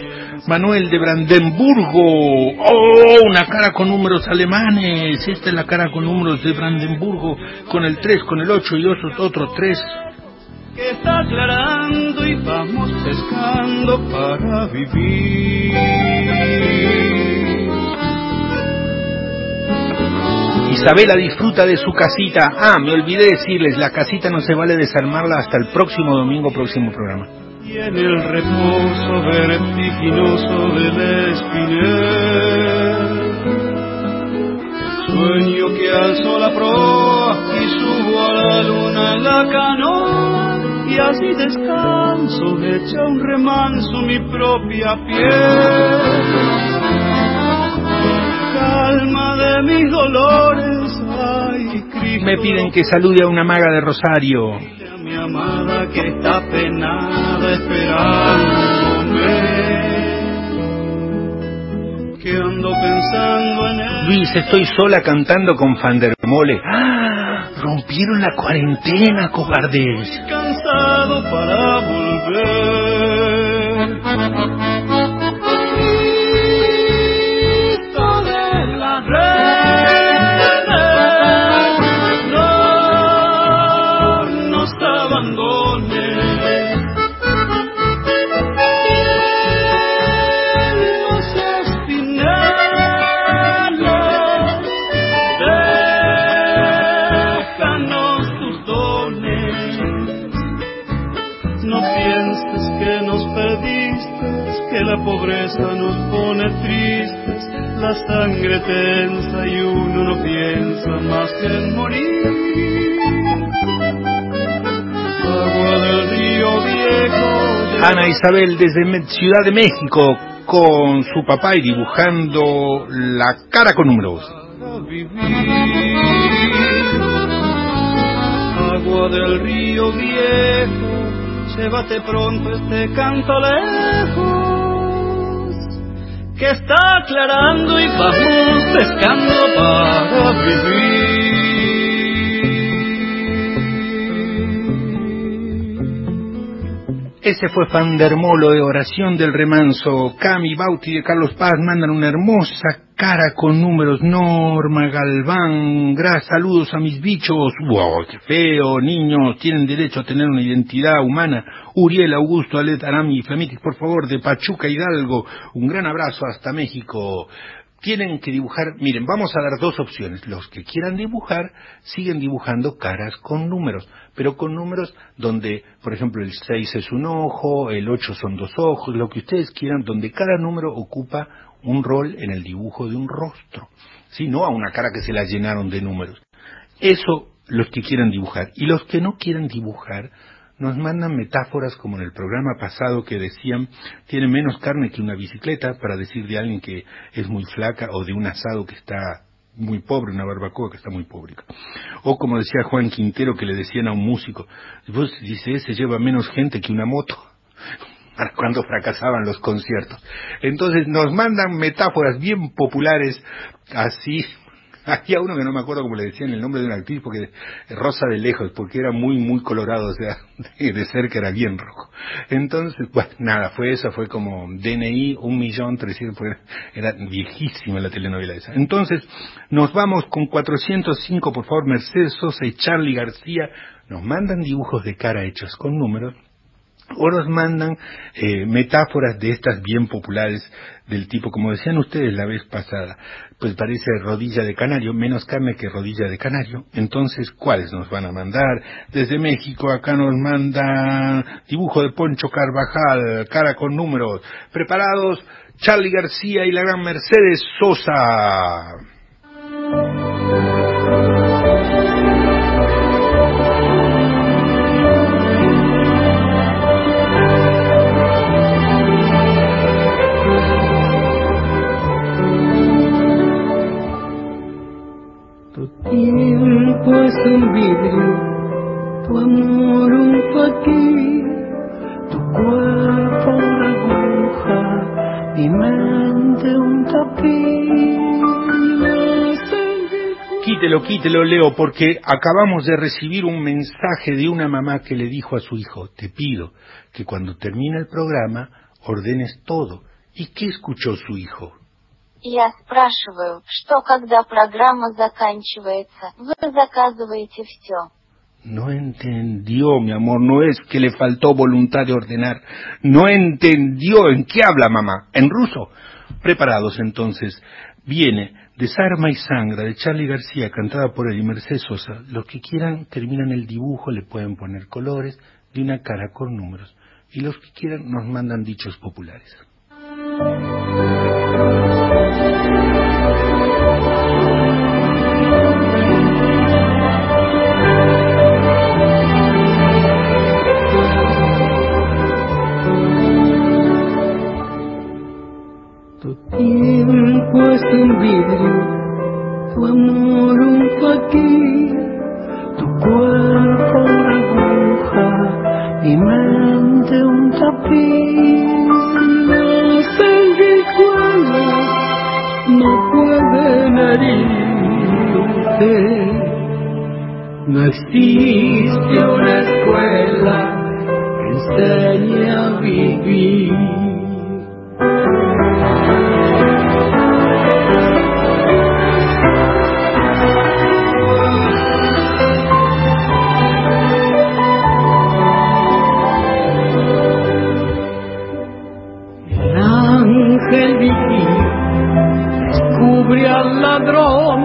Manuel de Brandenburgo. ¡Oh! Una cara con números alemanes. Esta es la cara con números de Brandenburgo con el 3, con el 8 y otro, otro 3. que está aclarando y vamos pescando para vivir. Isabela disfruta de su casita. Ah, me olvidé decirles, la casita no se vale desarmarla hasta el próximo domingo, próximo programa. Y en el reposo vertiginoso del espinel Sueño que alzo la proa y subo a la luna en la canoa Y así descanso, hecha un remanso mi propia piel de mis dolores. Ay, Cristo. Me piden que salude a una maga de Rosario. A mi amada que está penada esperándome. Que ando pensando en él. Luis, estoy sola cantando con Fandermole. ¡Ah! Rompieron la cuarentena, cobardes. cansado para volver. La sangre tensa y uno no piensa más que en morir. Agua del río viejo. Ana Isabel desde Ciudad de México con su papá y dibujando la cara con números. Agua del río viejo, llévate pronto este canto lejos, que está aclarando y vamos pescando para vivir. Ese fue Fandermolo de Oración del Remanso. Cami Bauti de Carlos Paz mandan una hermosa cara con números. Norma Galván, gran saludos a mis bichos. ¡Wow! ¡Qué feo! Niños, tienen derecho a tener una identidad humana. Uriel, Augusto, Alet, Arami, Flamitis, por favor, de Pachuca, Hidalgo. Un gran abrazo hasta México. Tienen que dibujar, miren, vamos a dar dos opciones. Los que quieran dibujar, siguen dibujando caras con números, pero con números donde, por ejemplo, el 6 es un ojo, el 8 son dos ojos, lo que ustedes quieran, donde cada número ocupa un rol en el dibujo de un rostro, ¿sí? No a una cara que se la llenaron de números. Eso los que quieran dibujar. Y los que no quieran dibujar, nos mandan metáforas como en el programa pasado que decían tiene menos carne que una bicicleta para decir de alguien que es muy flaca o de un asado que está muy pobre, una barbacoa que está muy pobre. O como decía Juan Quintero que le decían a un músico, pues dice, ese lleva menos gente que una moto cuando fracasaban los conciertos. Entonces nos mandan metáforas bien populares así había uno que no me acuerdo cómo le decían el nombre de una actriz, porque rosa de lejos, porque era muy, muy colorado, o sea, de, cerca era bien rojo. Entonces, bueno, nada, fue eso, fue como DNI, un millón trescientos, era viejísima la telenovela esa. Entonces, nos vamos con 405, por favor, Mercedes Sosa y Charlie García, nos mandan dibujos de cara hechos con números, o nos mandan eh, metáforas de estas bien populares del tipo, como decían ustedes la vez pasada, pues parece rodilla de canario, menos carne que rodilla de canario. Entonces, ¿cuáles nos van a mandar? Desde México acá nos mandan dibujo de Poncho Carvajal, cara con números. Preparados, Charlie García y la gran Mercedes Sosa. Quítelo, quítelo, Leo, porque acabamos de recibir un mensaje de una mamá que le dijo a su hijo, te pido que cuando termine el programa ordenes todo. ¿Y qué escuchó su hijo? Я спрашиваю, что когда программа заканчивается, вы заказываете все. No entendió, mi amor, no es que le faltó voluntad de ordenar. No entendió en qué habla mamá, en ruso. Preparados entonces, viene Desarma y Sangra de Charlie García, cantada por él y Mercedes Sosa. Los que quieran terminan el dibujo, le pueden poner colores de una cara con números. Y los que quieran nos mandan dichos populares. Tu tiempo este es un vidrio, tu amor un faquir, tu cuerpo una aguja, mi mente un tapiz. Los sanguijuelos no pueden herirte, no existe una escuela que enseñe a vivir. Ladrón,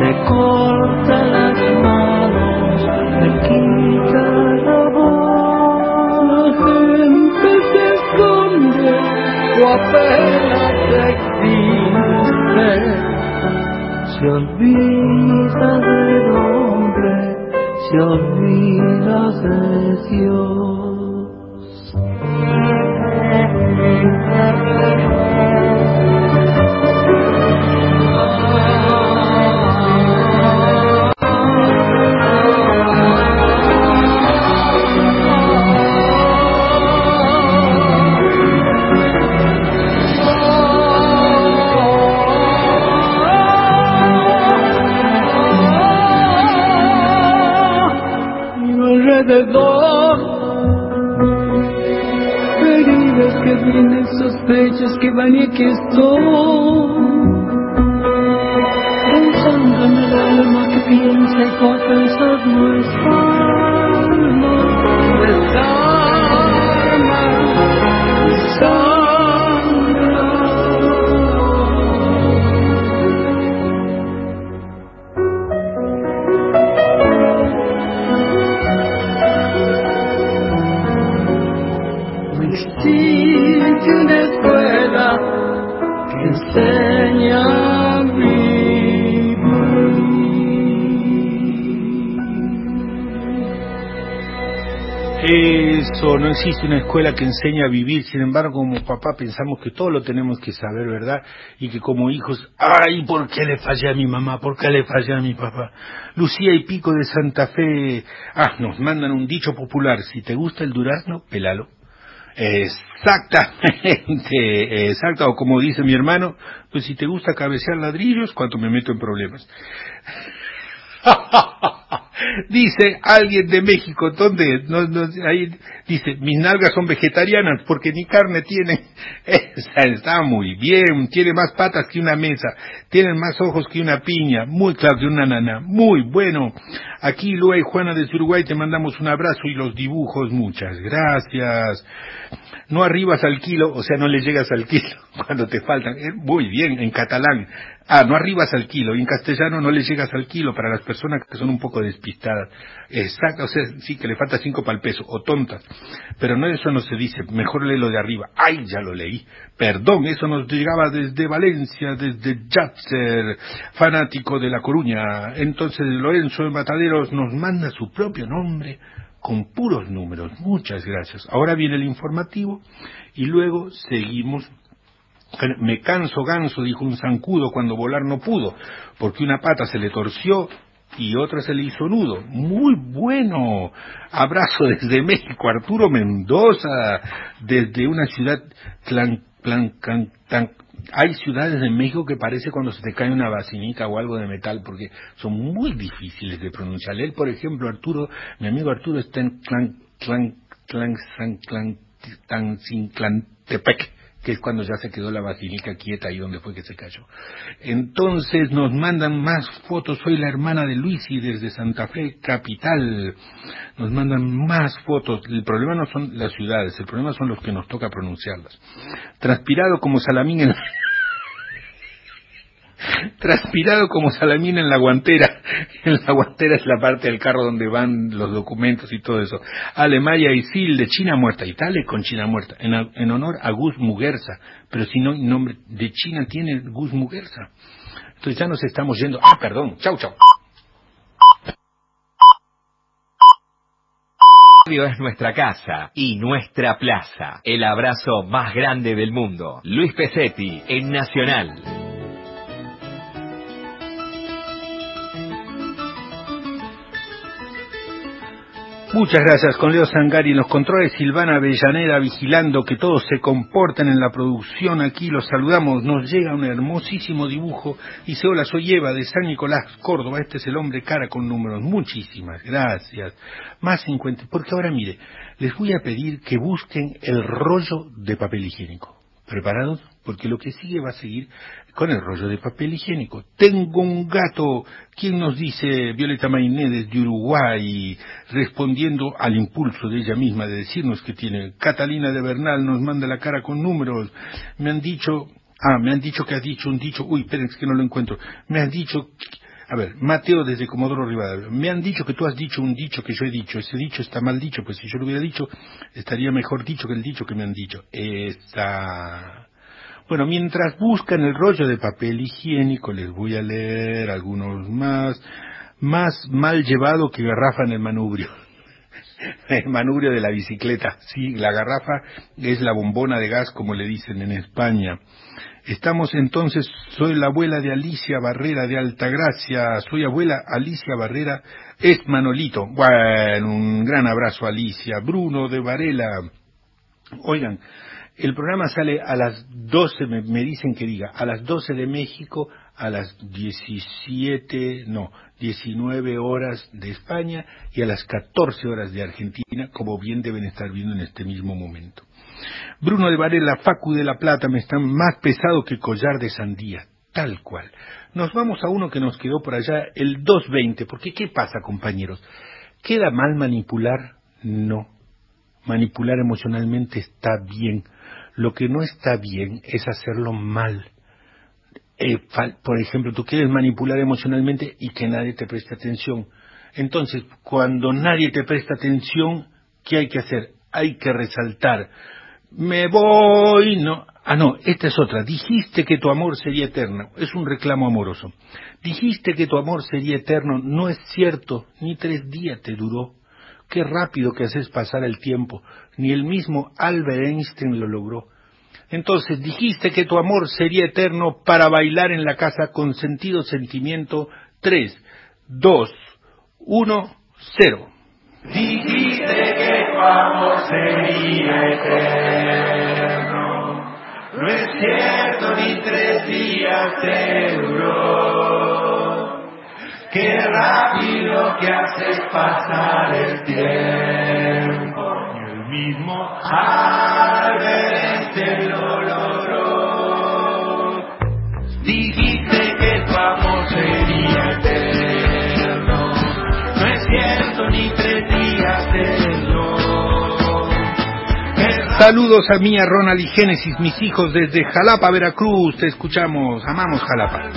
le corta las manos, le quita la voz. La gente se esconde o apenas existe. Se olvida del hombre, se olvida de Dios. Alrededor heridas que vienen, sospechas que van y aquí estoy. Pensando en el alma que piensa y pensar no es Eso, no existe una escuela que enseñe a vivir, sin embargo, como papá pensamos que todo lo tenemos que saber, ¿verdad? Y que como hijos, ay, ¿por qué le fallé a mi mamá? ¿Por qué le fallé a mi papá? Lucía y Pico de Santa Fe, ah, nos mandan un dicho popular, si te gusta el durazno, pelalo. Exactamente, exacto, o como dice mi hermano, pues si te gusta cabecear ladrillos, cuánto me meto en problemas. dice alguien de México, ¿dónde? No, no, ahí dice, mis nalgas son vegetarianas porque ni carne tienen. Esa está muy bien, tiene más patas que una mesa, tienen más ojos que una piña, muy claro que una nana, muy bueno. Aquí Lua y Juana de Uruguay te mandamos un abrazo y los dibujos, muchas gracias. No arribas al kilo, o sea, no le llegas al kilo cuando te faltan. Eh, Muy bien, en catalán. Ah, no arribas al kilo. Y en castellano no le llegas al kilo para las personas que son un poco despistadas. Exacto, o sea, sí que le falta cinco para el peso, o tontas. Pero no, eso no se dice. Mejor lee lo de arriba. Ay, ya lo leí. Perdón, eso nos llegaba desde Valencia, desde Jatzer, fanático de La Coruña. Entonces Lorenzo de Mataderos nos manda su propio nombre con puros números. Muchas gracias. Ahora viene el informativo y luego seguimos. Me canso ganso, dijo un zancudo cuando volar no pudo, porque una pata se le torció y otra se le hizo nudo. Muy bueno. Abrazo desde México, Arturo Mendoza, desde una ciudad hay ciudades de México que parece cuando se te cae una vacinita o algo de metal, porque son muy difíciles de pronunciar. Él, por ejemplo, Arturo, mi amigo Arturo está en Clan, Clan, Clan, Clan, que es cuando ya se quedó la basílica quieta ahí donde fue que se cayó. Entonces nos mandan más fotos. Soy la hermana de Luisi desde Santa Fe, capital. Nos mandan más fotos. El problema no son las ciudades, el problema son los que nos toca pronunciarlas. Transpirado como salamín en transpirado como salamín en la guantera. En la guantera es la parte del carro donde van los documentos y todo eso. Alemaya y Sil de China muerta. Italia con China muerta. En, honor a Gus Muguerza. Pero si no, nombre de China tiene Gus Muguerza. Entonces ya nos estamos yendo. Ah, perdón. Chau, chau. Es nuestra casa y nuestra plaza. El abrazo más grande del mundo. Luis Pesetti en Nacional. Muchas gracias, con Leo Sangari en los controles, Silvana Avellaneda vigilando que todos se comporten en la producción. Aquí los saludamos, nos llega un hermosísimo dibujo. Dice, hola, soy Eva de San Nicolás, Córdoba. Este es el hombre cara con números. Muchísimas gracias. Más 50, porque ahora mire, les voy a pedir que busquen el rollo de papel higiénico. ¿Preparados? Porque lo que sigue va a seguir con el rollo de papel higiénico. Tengo un gato. ¿Quién nos dice Violeta Mainé desde Uruguay? Respondiendo al impulso de ella misma de decirnos que tiene. Catalina de Bernal nos manda la cara con números. Me han dicho. Ah, me han dicho que has dicho un dicho. Uy, esperen, es que no lo encuentro. Me has dicho. A ver, Mateo desde Comodoro Rivadavia. Me han dicho que tú has dicho un dicho que yo he dicho. Ese dicho está mal dicho, pues si yo lo hubiera dicho, estaría mejor dicho que el dicho que me han dicho. Esa. Bueno, mientras buscan el rollo de papel higiénico, les voy a leer algunos más. Más mal llevado que garrafa en el manubrio. El manubrio de la bicicleta. Sí, la garrafa es la bombona de gas, como le dicen en España. Estamos entonces, soy la abuela de Alicia Barrera de Altagracia, soy abuela Alicia Barrera, es Manolito. Bueno, un gran abrazo Alicia. Bruno de Varela. Oigan, el programa sale a las 12, me, dicen que diga, a las 12 de México, a las 17, no, 19 horas de España y a las 14 horas de Argentina, como bien deben estar viendo en este mismo momento. Bruno de Varela, Facu de la Plata, me están más pesado que collar de sandía, tal cual. Nos vamos a uno que nos quedó por allá, el 220, porque ¿qué pasa, compañeros? ¿Queda mal manipular? No. Manipular emocionalmente está bien. Lo que no está bien es hacerlo mal. Eh, por ejemplo, tú quieres manipular emocionalmente y que nadie te preste atención. Entonces, cuando nadie te presta atención, ¿qué hay que hacer? Hay que resaltar. Me voy, no. Ah, no, esta es otra. Dijiste que tu amor sería eterno. Es un reclamo amoroso. Dijiste que tu amor sería eterno. No es cierto. Ni tres días te duró. Qué rápido que haces pasar el tiempo. Ni el mismo Albert Einstein lo logró. Entonces dijiste que tu amor sería eterno para bailar en la casa con sentido sentimiento. Tres, dos, uno, cero. Dijiste que tu amor sería eterno. No es cierto, ni tres días te duró. Qué rápido que haces pasar el tiempo. Y el mismo Albert Einstein lo logró. Dijiste que tu amor sería eterno. No es cierto, ni tres días te. Qué Saludos a mí, a Ronald y Génesis, mis hijos desde Jalapa, Veracruz. Te escuchamos. Amamos Jalapa.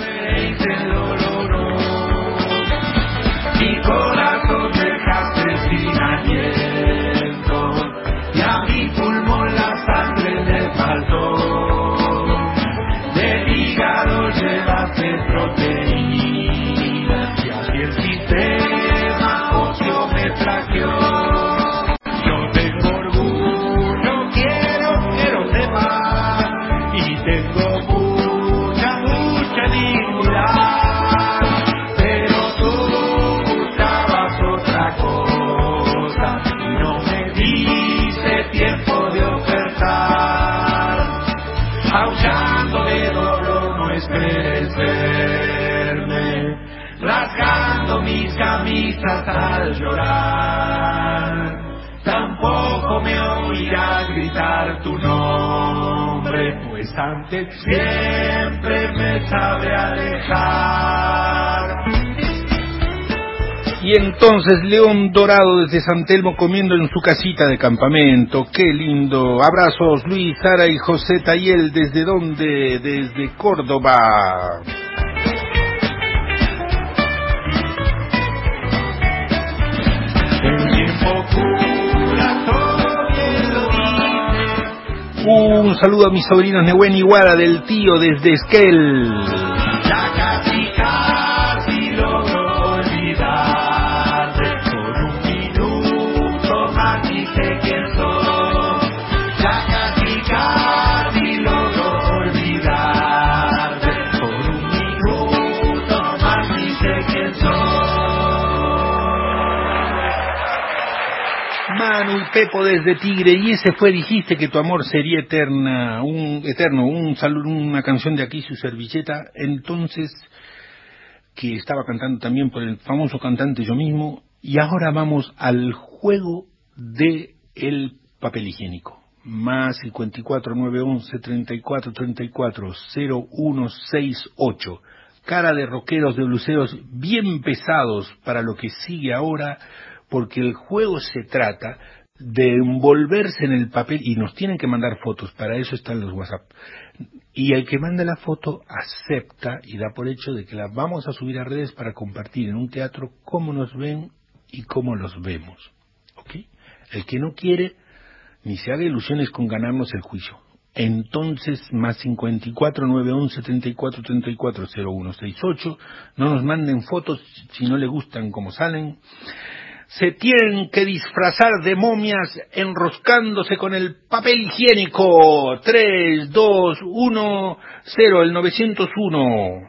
Mis camisas al llorar. Tampoco me oirás gritar tu nombre, pues antes siempre me sabe alejar. Y entonces León Dorado desde San Telmo comiendo en su casita de campamento. Qué lindo. Abrazos Luis, Sara y José Tayel. ¿Desde dónde? Desde Córdoba. Un saludo a mis sobrinos Nehuen y Guara del tío desde Esquel. Pepo desde Tigre, y ese fue, dijiste que tu amor sería eterna, un eterno, un saludo, una canción de aquí, su servilleta, entonces, que estaba cantando también por el famoso cantante yo mismo, y ahora vamos al juego de el papel higiénico. Más 54 911 34 34 0168. Cara de rockeros de bluseros bien pesados para lo que sigue ahora, porque el juego se trata de envolverse en el papel y nos tienen que mandar fotos, para eso están los WhatsApp. Y el que manda la foto acepta y da por hecho de que la vamos a subir a redes para compartir en un teatro cómo nos ven y cómo los vemos. ¿Ok? El que no quiere, ni se haga ilusiones con ganarnos el juicio. Entonces, más 54 911 34 34 0168, no nos manden fotos si no le gustan como salen. Se tienen que disfrazar de momias enroscándose con el papel higiénico. 3, 2, 1, 0, el 901.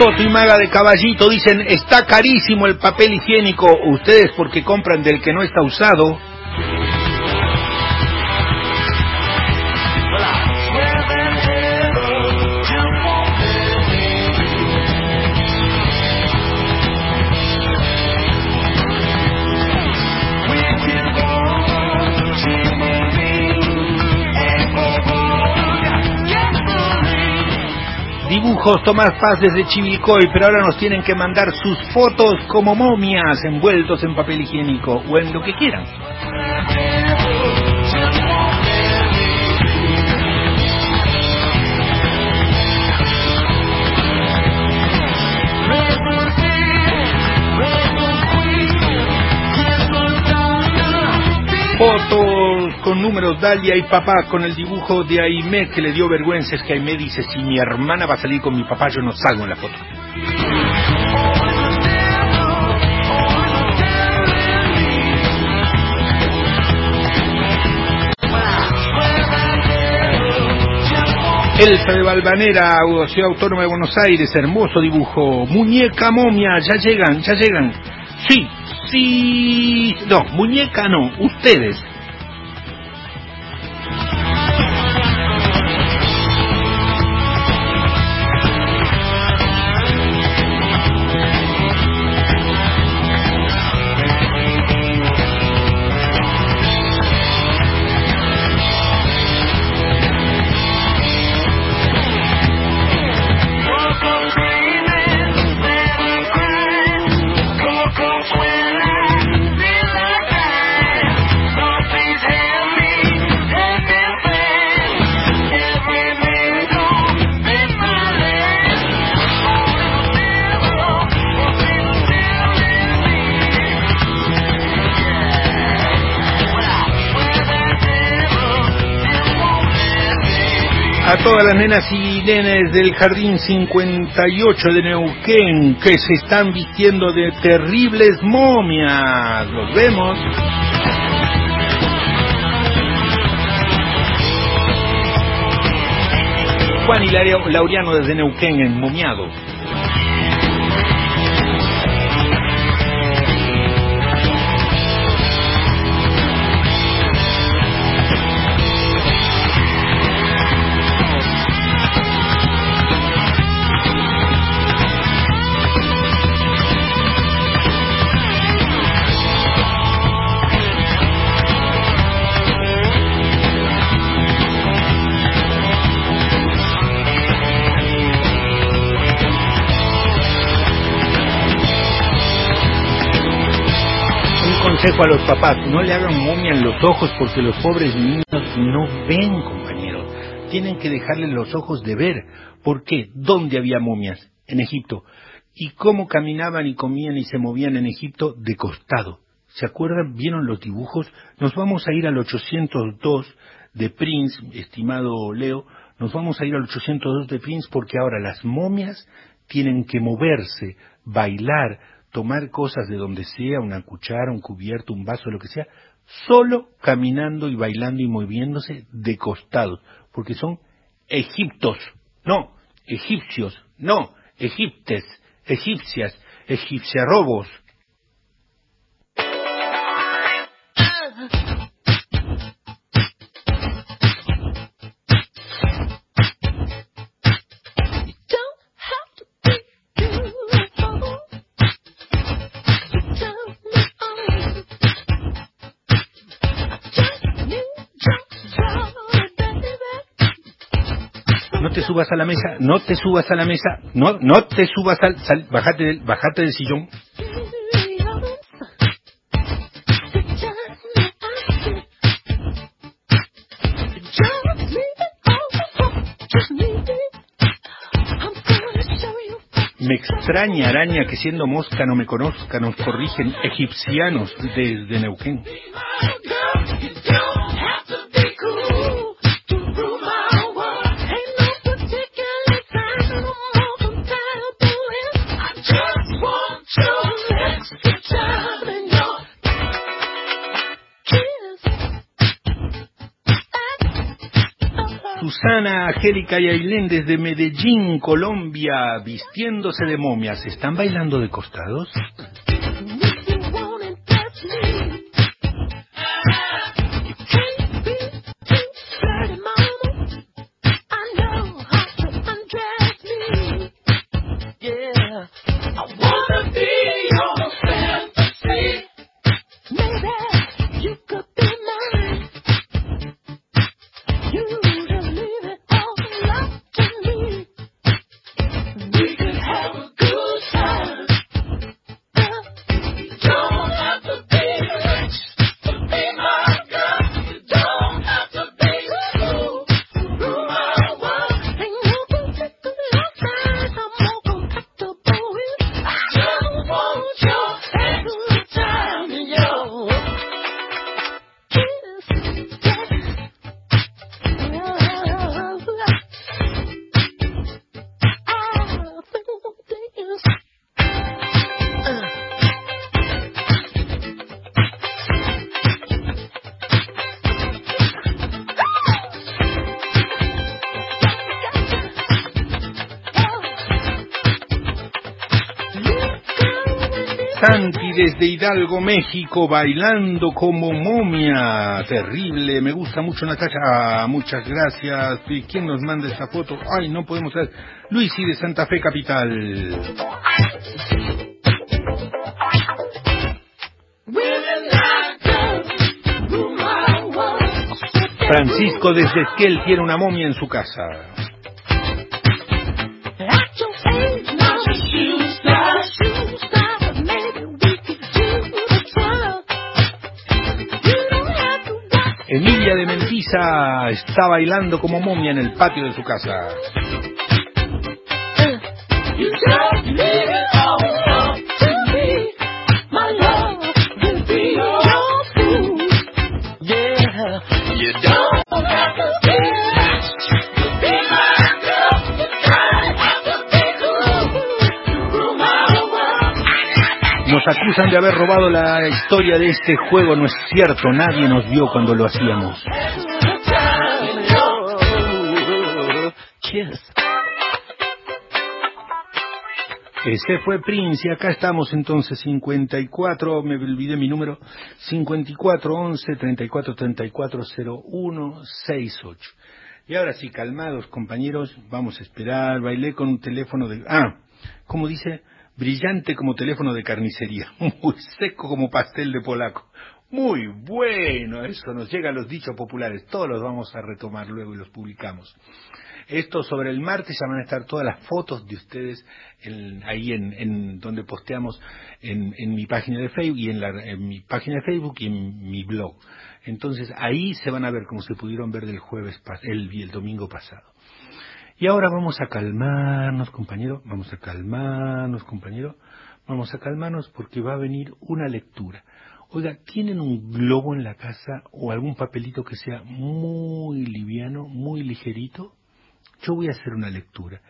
Toto y Maga de Caballito dicen, está carísimo el papel higiénico. Ustedes porque compran del que no está usado. Dibujos Tomás Paz desde Chivilcoy, pero ahora nos tienen que mandar sus fotos como momias envueltos en papel higiénico o en lo que quieran. Fotos con números Dalia y papá con el dibujo de Aimé que le dio vergüenza. Es que Aimé dice, si mi hermana va a salir con mi papá, yo no salgo en la foto. Elsa de Valvanera, Ciudad Autónoma de Buenos Aires, hermoso dibujo. Muñeca momia, ya llegan, ya llegan. Sí, sí. No, muñeca no, ustedes. Nenas y nenes del Jardín 58 de Neuquén que se están vistiendo de terribles momias. Los vemos. Juan Hilario Laureano desde Neuquén, en momiado. Consejo a los papás, no le hagan momia en los ojos porque los pobres niños no ven, compañeros. Tienen que dejarles los ojos de ver. ¿Por qué? ¿Dónde había momias? En Egipto. ¿Y cómo caminaban y comían y se movían en Egipto? De costado. ¿Se acuerdan? ¿Vieron los dibujos? Nos vamos a ir al 802 de Prince, estimado Leo. Nos vamos a ir al 802 de Prince porque ahora las momias tienen que moverse, bailar, tomar cosas de donde sea, una cuchara, un cubierto, un vaso, lo que sea, solo caminando y bailando y moviéndose de costados, porque son egiptos, no, egipcios, no, egiptes, egipcias, egipciarrobos. Subas a la mesa, no te subas a la mesa, no, no te subas al, sal- bájate del, bájate del sillón. Me extraña araña que siendo mosca no me conozca, nos corrigen egipcianos desde Neuquén. Susana, Angélica y Ailén desde Medellín, Colombia, vistiéndose de momias, ¿están bailando de costados? Hidalgo, México, bailando como momia. Terrible, me gusta mucho Natacha. Ah, muchas gracias. ¿Y quién nos manda esta foto? Ay, no podemos ver. Luisi de Santa Fe Capital. Francisco desde Esquel tiene una momia en su casa. Mentiza está bailando como momia en el patio de su casa. Nos acusan de haber robado la historia de este juego. No es cierto, nadie nos vio cuando lo hacíamos. Kiss. Ese fue Prince y acá estamos entonces 54, me olvidé mi número, 54 11 34 34 01 68. Y ahora sí, calmados compañeros, vamos a esperar, bailé con un teléfono de... Ah, como dice, brillante como teléfono de carnicería, muy seco como pastel de polaco. Muy bueno, eso nos llega a los dichos populares, todos los vamos a retomar luego y los publicamos. Esto sobre el martes ya van a estar todas las fotos de ustedes en- ahí en, en donde posteamos en, en mi página de Facebook y en, la, mi página de Facebook y en mi blog. Entonces ahí se van a ver como se pudieron ver del jueves el, el domingo pasado. Y ahora vamos a calmarnos, compañero, vamos a calmarnos, compañero, vamos a calmarnos porque va a venir una lectura. Oiga, ¿tienen un globo en la casa o algún papelito que sea muy liviano, muy ligerito? Yo voy a hacer una lectura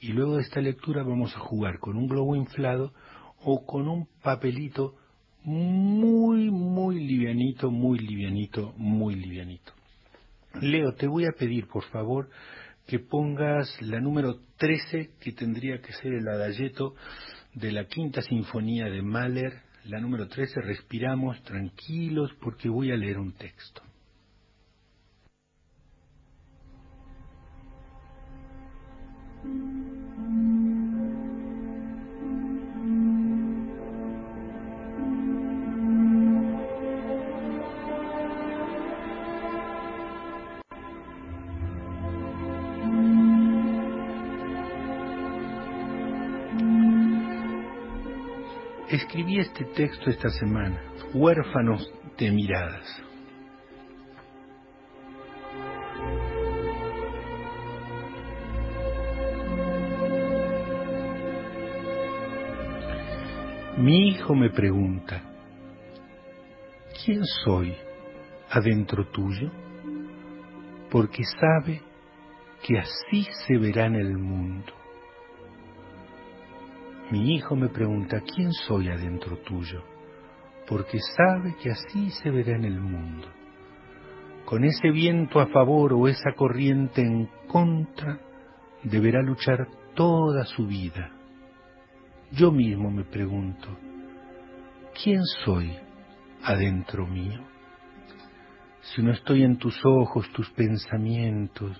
y luego de esta lectura vamos a jugar con un globo inflado o con un papelito muy, muy livianito, muy livianito, muy livianito. Leo, te voy a pedir, por favor, que pongas la número 13, que tendría que ser el adayeto de la quinta sinfonía de Mahler. La número 13, respiramos tranquilos porque voy a leer un texto. Escribí este texto esta semana, Huérfanos de miradas. Mi hijo me pregunta, ¿quién soy adentro tuyo? Porque sabe que así se verá en el mundo. Mi hijo me pregunta, ¿quién soy adentro tuyo? Porque sabe que así se verá en el mundo. Con ese viento a favor o esa corriente en contra, deberá luchar toda su vida. Yo mismo me pregunto, ¿quién soy adentro mío? Si no estoy en tus ojos, tus pensamientos,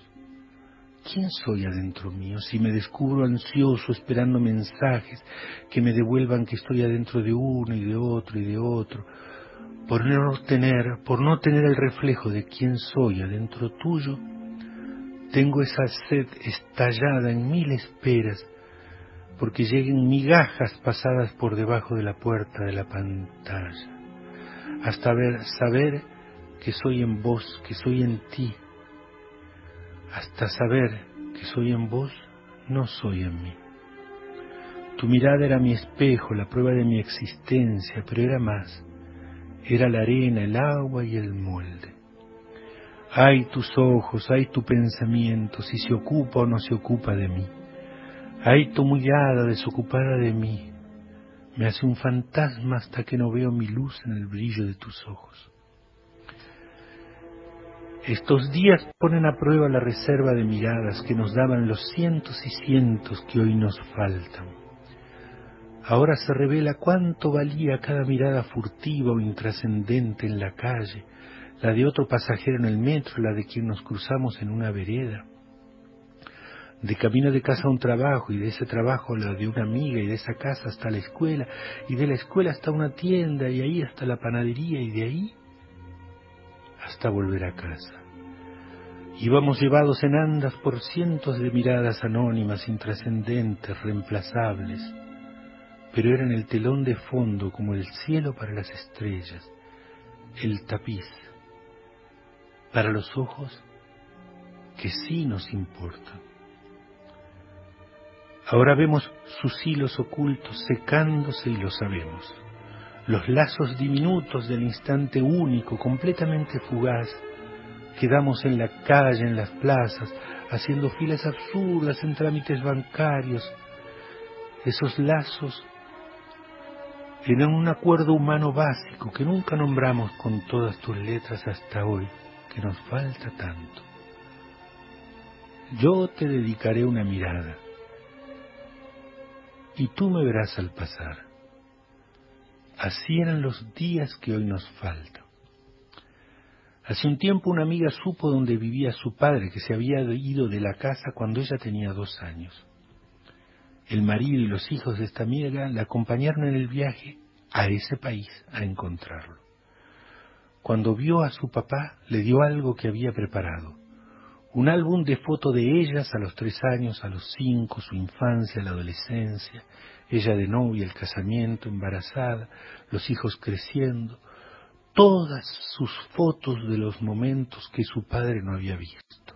¿quién soy adentro mío? Si me descubro ansioso esperando mensajes que me devuelvan que estoy adentro de uno y de otro y de otro, por no tener, por no tener el reflejo de quién soy adentro tuyo, tengo esa sed estallada en mil esperas porque lleguen migajas pasadas por debajo de la puerta de la pantalla, hasta ver, saber que soy en vos, que soy en ti, hasta saber que soy en vos, no soy en mí. Tu mirada era mi espejo, la prueba de mi existencia, pero era más, era la arena, el agua y el molde. Hay tus ojos, hay tu pensamiento, si se ocupa o no se ocupa de mí. Hay tu mirada desocupada de mí. Me hace un fantasma hasta que no veo mi luz en el brillo de tus ojos. Estos días ponen a prueba la reserva de miradas que nos daban los cientos y cientos que hoy nos faltan. Ahora se revela cuánto valía cada mirada furtiva o intrascendente en la calle, la de otro pasajero en el metro, la de quien nos cruzamos en una vereda de camino de casa a un trabajo y de ese trabajo la de una amiga y de esa casa hasta la escuela y de la escuela hasta una tienda y ahí hasta la panadería y de ahí hasta volver a casa. Íbamos llevados en andas por cientos de miradas anónimas, intrascendentes, reemplazables, pero eran el telón de fondo como el cielo para las estrellas, el tapiz para los ojos que sí nos importan. Ahora vemos sus hilos ocultos secándose y lo sabemos. Los lazos diminutos del instante único, completamente fugaz, quedamos en la calle, en las plazas, haciendo filas absurdas en trámites bancarios. Esos lazos eran un acuerdo humano básico que nunca nombramos con todas tus letras hasta hoy, que nos falta tanto. Yo te dedicaré una mirada y tú me verás al pasar. Así eran los días que hoy nos faltan. Hace un tiempo una amiga supo dónde vivía su padre, que se había ido de la casa cuando ella tenía dos años. El marido y los hijos de esta amiga la acompañaron en el viaje a ese país a encontrarlo. Cuando vio a su papá, le dio algo que había preparado, un álbum de fotos de ellas a los tres años, a los cinco, su infancia, la adolescencia, ella de novia, el casamiento, embarazada, los hijos creciendo, todas sus fotos de los momentos que su padre no había visto.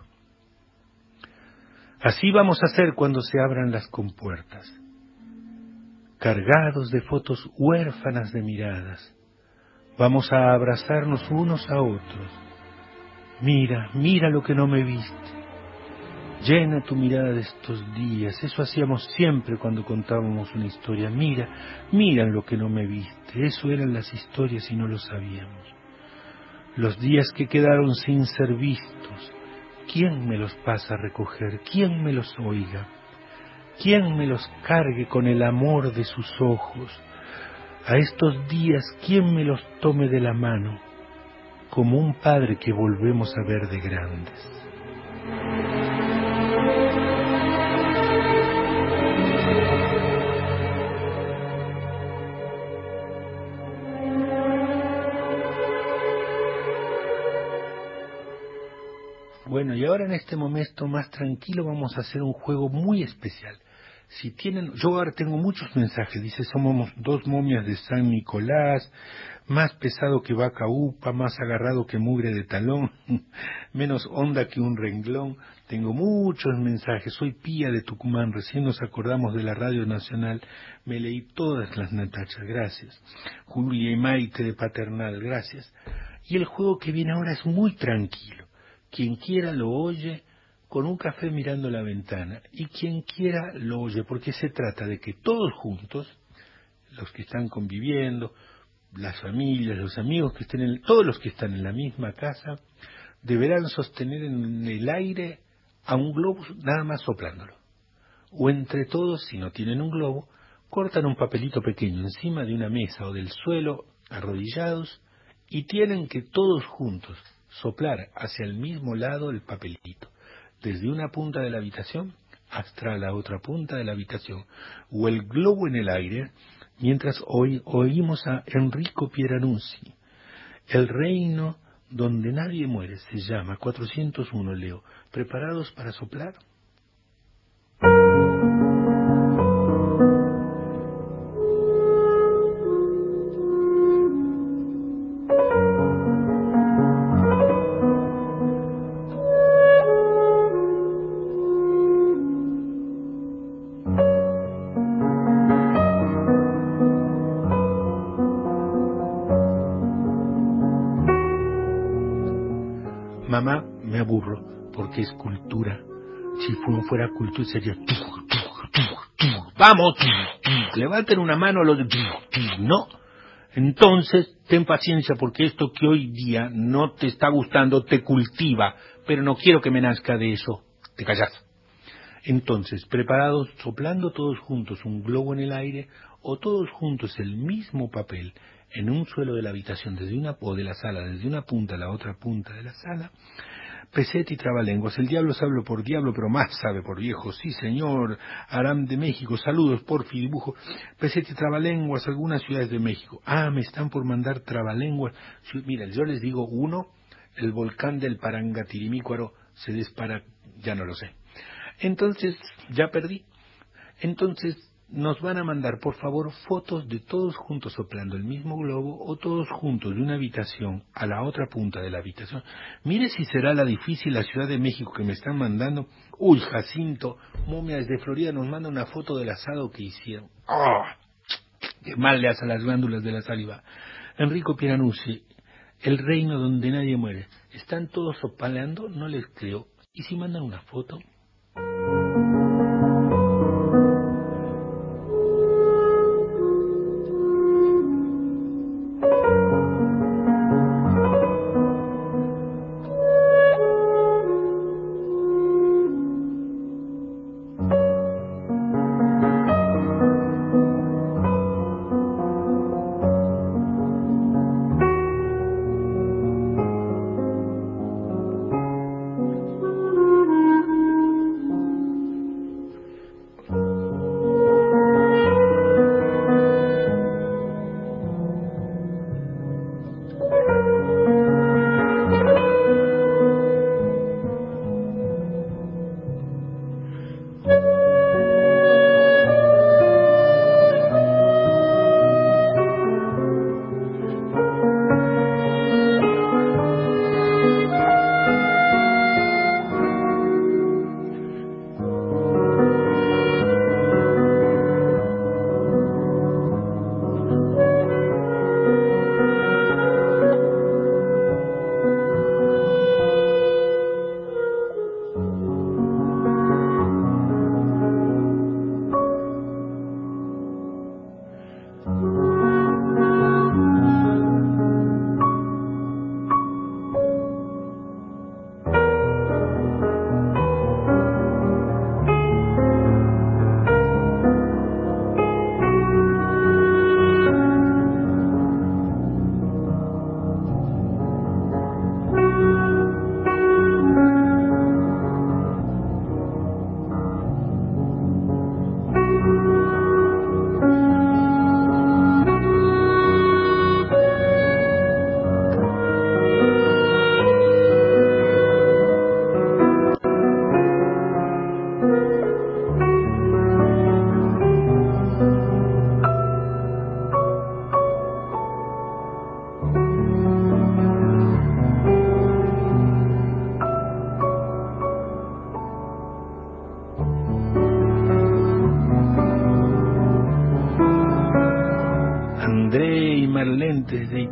Así vamos a hacer cuando se abran las compuertas, cargados de fotos huérfanas de miradas, vamos a abrazarnos unos a otros, Mira, mira lo que no me viste. Llena tu mirada de estos días, eso hacíamos siempre cuando contábamos una historia. Mira, mira lo que no me viste, eso eran las historias y no lo sabíamos. Los días que quedaron sin ser vistos, ¿quién me los pasa a recoger? ¿Quién me los oiga? ¿Quién me los cargue con el amor de sus ojos? A estos días, ¿quién me los tome de la mano? Como un padre que volvemos a ver de grandes. Bueno, y ahora en este momento más tranquilo vamos a hacer un juego muy especial. Si tienen, yo ahora tengo muchos mensajes, dice, somos dos momias de San Nicolás, más pesado que vaca upa, más agarrado que mugre de talón, menos onda que un renglón. Tengo muchos mensajes, soy Pía de Tucumán, recién nos acordamos de la Radio Nacional, me leí todas las natachas, gracias. Julia y Maite de Paternal, gracias. Y el juego que viene ahora es muy tranquilo. Quien quiera lo oye con un café mirando la ventana y quien quiera lo oye porque se trata de que todos juntos, los que están conviviendo, las familias, los amigos que estén en, todos los que están en la misma casa, deberán sostener en el aire a un globo nada más soplándolo. O entre todos, si no tienen un globo, cortan un papelito pequeño encima de una mesa o del suelo, arrodillados, y tienen que todos juntos soplar hacia el mismo lado el papelito, desde una punta de la habitación hasta la otra punta de la habitación, o el globo en el aire, mientras hoy oímos a Enrico Pieranunzi. El reino donde nadie muere se llama 401 Leo. ¿Preparados para soplar? Fuera cultura sería... Vamos, levanten una mano a los. No. Entonces, ten paciencia porque esto que hoy día no te está gustando te cultiva, pero no quiero que me nazca de eso. Te callas. Entonces, preparados, soplando todos juntos un globo en el aire o todos juntos el mismo papel en un suelo de la habitación desde una o de la sala, desde una punta a la otra punta de la sala, Pesete y trabalenguas, el diablo sabe por diablo, pero más sabe por viejo. Sí, señor, Aram de México, saludos, porfi, dibujo. Pesete y trabalenguas, algunas ciudades de México. Ah, me están por mandar trabalenguas. Mira, yo les digo uno, el volcán del Parangatirimícuaro se dispara, ya no lo sé. Entonces, ya perdí. Entonces, nos van a mandar, por favor, fotos de todos juntos soplando el mismo globo o todos juntos de una habitación a la otra punta de la habitación. Mire si será la difícil la Ciudad de México que me están mandando. Uy, Jacinto, momia desde Florida nos manda una foto del asado que hicieron. ¡Ah! Qué mal le hace a las glándulas de la saliva. Enrico Piranuzzi, el reino donde nadie muere. ¿Están todos sopaleando? No les creo. ¿Y si mandan una foto?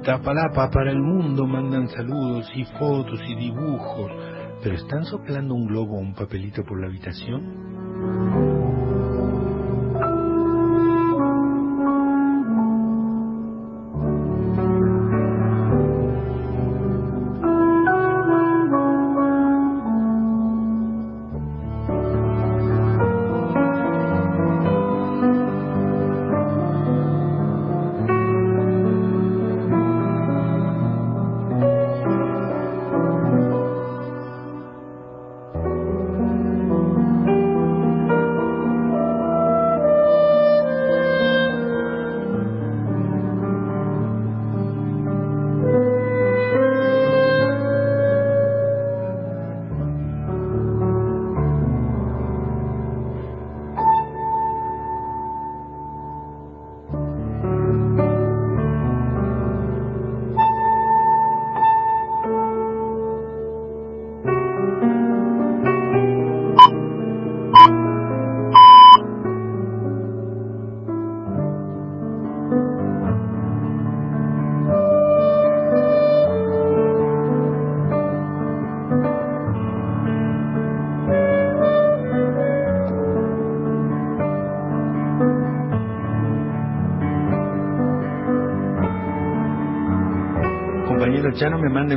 Itapalapa para el mundo, mandan saludos y fotos y dibujos, pero ¿están soplando un globo o un papelito por la habitación?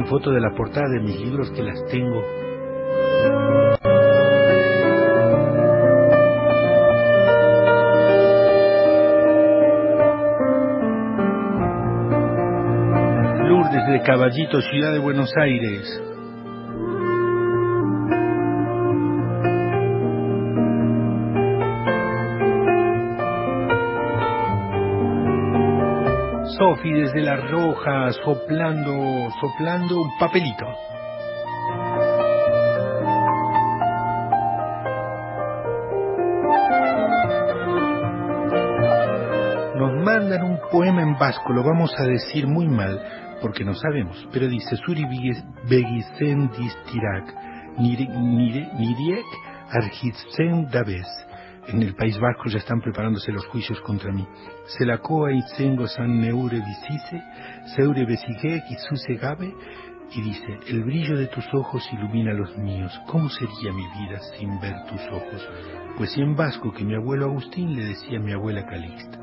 Fotos de la portada de mis libros que las tengo. Lourdes de Caballito, Ciudad de Buenos Aires. Sofi desde La Roja, soplando, soplando un papelito. Nos mandan un poema en vasco, lo vamos a decir muy mal, porque no sabemos, pero dice Suri begisentis tirak, nire- nire- niriek argitsen dabes. En el País Vasco ya están preparándose los juicios contra mí. Selakoa itzengo san neure visise, seure besige y gabe, y dice, el brillo de tus ojos ilumina los míos. ¿Cómo sería mi vida sin ver tus ojos? Pues en vasco que mi abuelo Agustín le decía a mi abuela Calixta.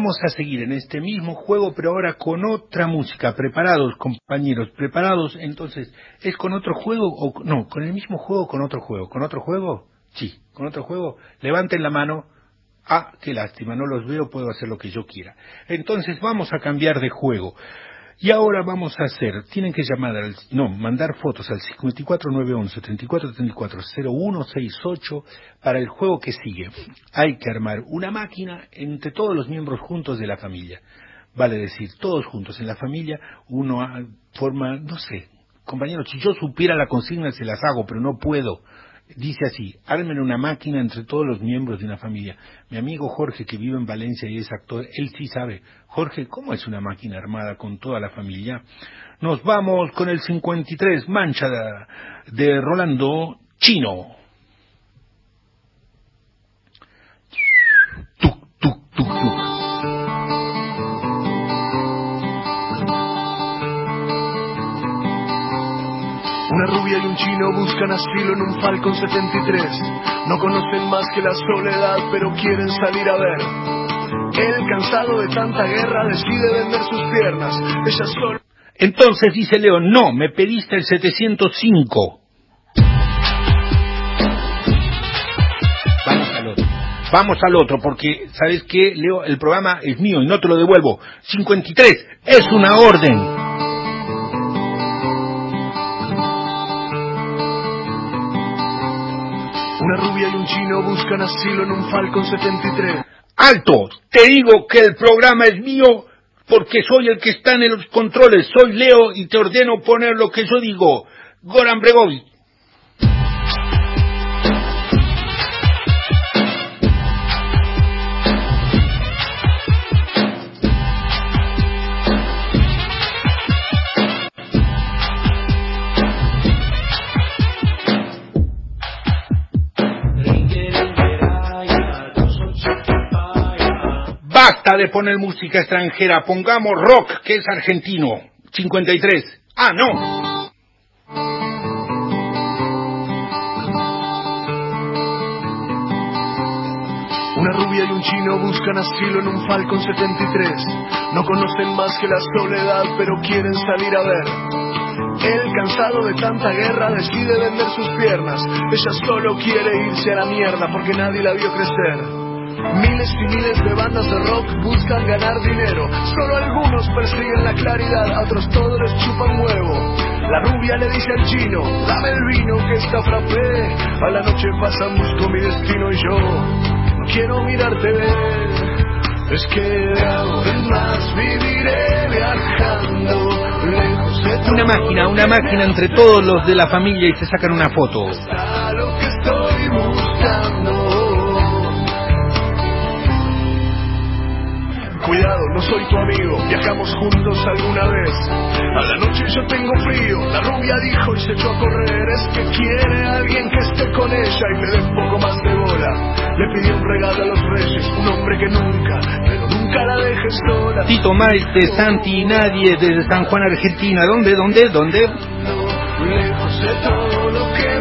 Vamos a seguir en este mismo juego, pero ahora con otra música. Preparados, compañeros, preparados. Entonces, ¿es con otro juego o no? ¿Con el mismo juego con otro juego? ¿Con otro juego? Sí, con otro juego. Levanten la mano. Ah, qué lástima, no los veo, puedo hacer lo que yo quiera. Entonces, vamos a cambiar de juego. Y ahora vamos a hacer, tienen que llamar al, no, mandar fotos al 54911 3434 0168 para el juego que sigue. Hay que armar una máquina entre todos los miembros juntos de la familia. Vale decir, todos juntos en la familia, uno forma, no sé, compañeros, si yo supiera la consigna se las hago, pero no puedo. Dice así, armen una máquina entre todos los miembros de una familia. Mi amigo Jorge, que vive en Valencia y es actor, él sí sabe. Jorge, ¿cómo es una máquina armada con toda la familia? Nos vamos con el 53, Mancha de, Rolando Chino. Y un chino buscan asilo en un Falcon 73. No conocen más que la soledad, pero quieren salir a ver. Él, cansado de tanta guerra, decide vender sus piernas. Ella solo. Entonces dice León, no, me pediste el 705. Vamos al otro. vamos al otro, porque, ¿sabes qué, Leo? El programa es mío y no te lo devuelvo. 53, es una orden. Rubia y un chino buscan asilo en un Falcon 73. ¡Alto! Te digo que el programa es mío porque soy el que está en los controles. Soy Leo y te ordeno poner lo que yo digo. Goran Bregovic. Basta de poner música extranjera, pongamos rock, que es argentino. 53. Ah, no. Una rubia y un chino buscan asilo en un Falcon 73. No conocen más que la soledad, pero quieren salir a ver. Él, cansado de tanta guerra, decide vender sus piernas. Ella solo quiere irse a la mierda porque nadie la vio crecer. Miles y miles de bandas de rock buscan ganar dinero. Solo algunos persiguen la claridad, a otros todos les chupan huevo. La rubia le dice al chino, dame el vino que está frappé. A la noche pasan, busco mi destino y yo no quiero mirarte ver. Es que de ahora en más viviré viajando lejos de todo Una máquina, una máquina entre todos los de la familia y se sacan una foto. a lo que estoy no soy tu amigo, viajamos juntos alguna vez. A la noche yo tengo frío, la rubia dijo y se echó a correr. Es que quiere a alguien que esté con ella y le dé un poco más de bola. Le pidió un regalo a los reyes, un hombre que nunca, pero nunca la dejes sola. Tito Maite, Santi y Nadie desde San Juan, Argentina. ¿Dónde, dónde, dónde? Lejos de todo lo que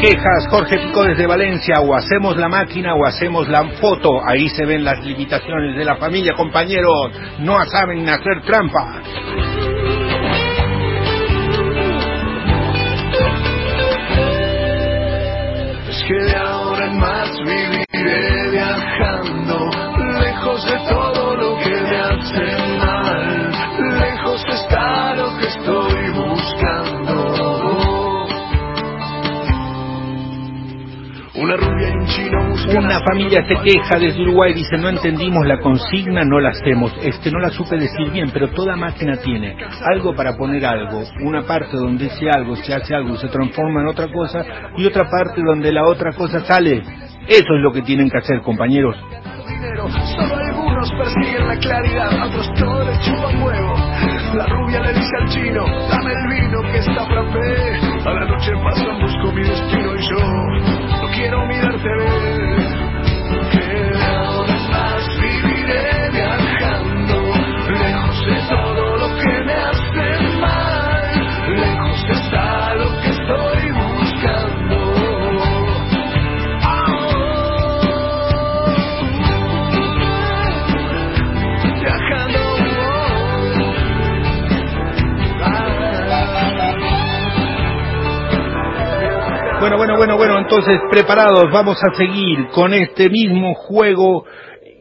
Quejas, Jorge Pico desde Valencia, o hacemos la máquina o hacemos la foto. Ahí se ven las limitaciones de la familia, compañeros. No saben hacer trampa. Una familia se queja desde Uruguay, dice, no entendimos la consigna, no la hacemos. Este no la supe decir bien, pero toda máquina tiene algo para poner algo, una parte donde dice algo, se hace algo, se transforma en otra cosa, y otra parte donde la otra cosa sale. Eso es lo que tienen que hacer, compañeros. la rubia le dice al chino, dame el vino que está frappé. A la noche busco mi y yo no quiero mirarte ver. Bueno, bueno, bueno, bueno, entonces preparados, vamos a seguir con este mismo juego.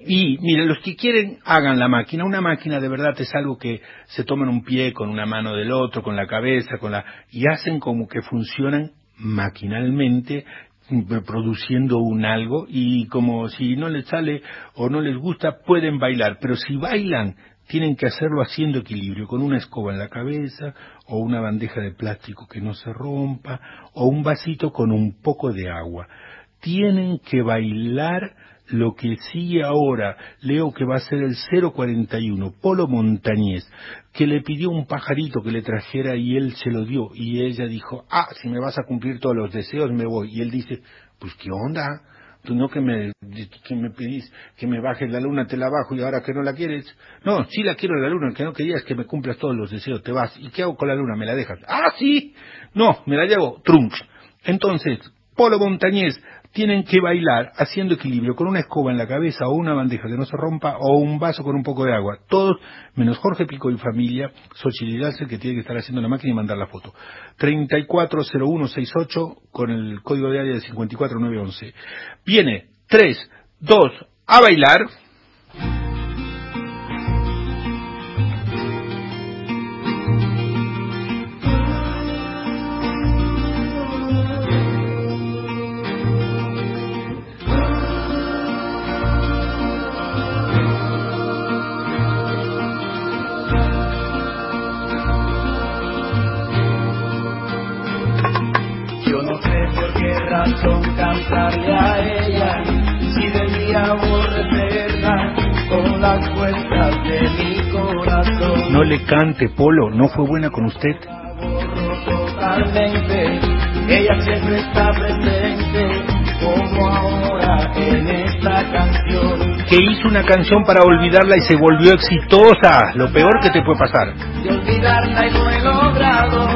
Y miren, los que quieren, hagan la máquina. Una máquina de verdad es algo que se toman un pie con una mano del otro, con la cabeza, con la y hacen como que funcionan maquinalmente mm, produciendo un algo y como si no les sale o no les gusta pueden bailar, pero si bailan tienen que hacerlo haciendo equilibrio, con una escoba en la cabeza, o una bandeja de plástico que no se rompa, o un vasito con un poco de agua. Tienen que bailar lo que sigue ahora, leo que va a ser el 041, Polo Montañés, que le pidió un pajarito que le trajera y él se lo dio, y ella dijo, ah, si me vas a cumplir todos los deseos me voy, y él dice, pues qué onda, tú no que me, que me pedís que me bajes la luna, te la bajo y ahora que no la quieres. No, sí la quiero la luna, que no querías que me cumplas todos los deseos, te vas. ¿Y qué hago con la luna? ¿Me la dejas? Ah, sí. No, me la llevo, trunks. Entonces, Polo Montañés, tienen que bailar haciendo equilibrio con una escoba en la cabeza o una bandeja que no se rompa o un vaso con un poco de agua. Todos, menos Jorge Pico y familia, Xochitl Galser, que tiene que estar haciendo la máquina y mandar la foto. 340168 con el código de área de 54911. Viene 3, 2, a bailar. Le cante, Polo, no fue buena con usted. Totalmente, ella siempre está presente, como ahora en esta canción. Que hizo una canción para olvidarla y se volvió exitosa. Lo peor que te puede pasar. De olvidarla y no he logrado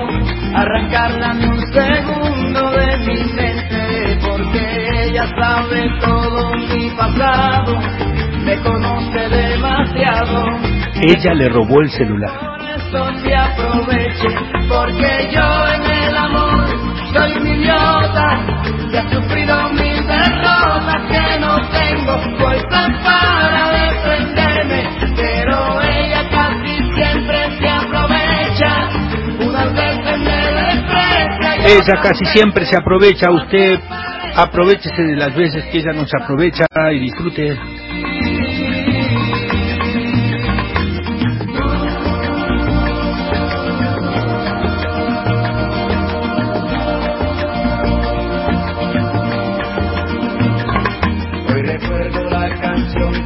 arrancarla ni un segundo de mi mente, porque ella sabe todo mi pasado, me conoce demasiado. Ella le robó el celular. Por eso se aproveche, porque yo en el amor soy un idiota, que ha sufrido mil derrotas, que no tengo fuerzas para defenderme, pero ella casi siempre se aprovecha, unas veces me desprecia. y Ella casi siempre se aprovecha. Usted aprovechese de las veces que ella no se aprovecha y disfrute.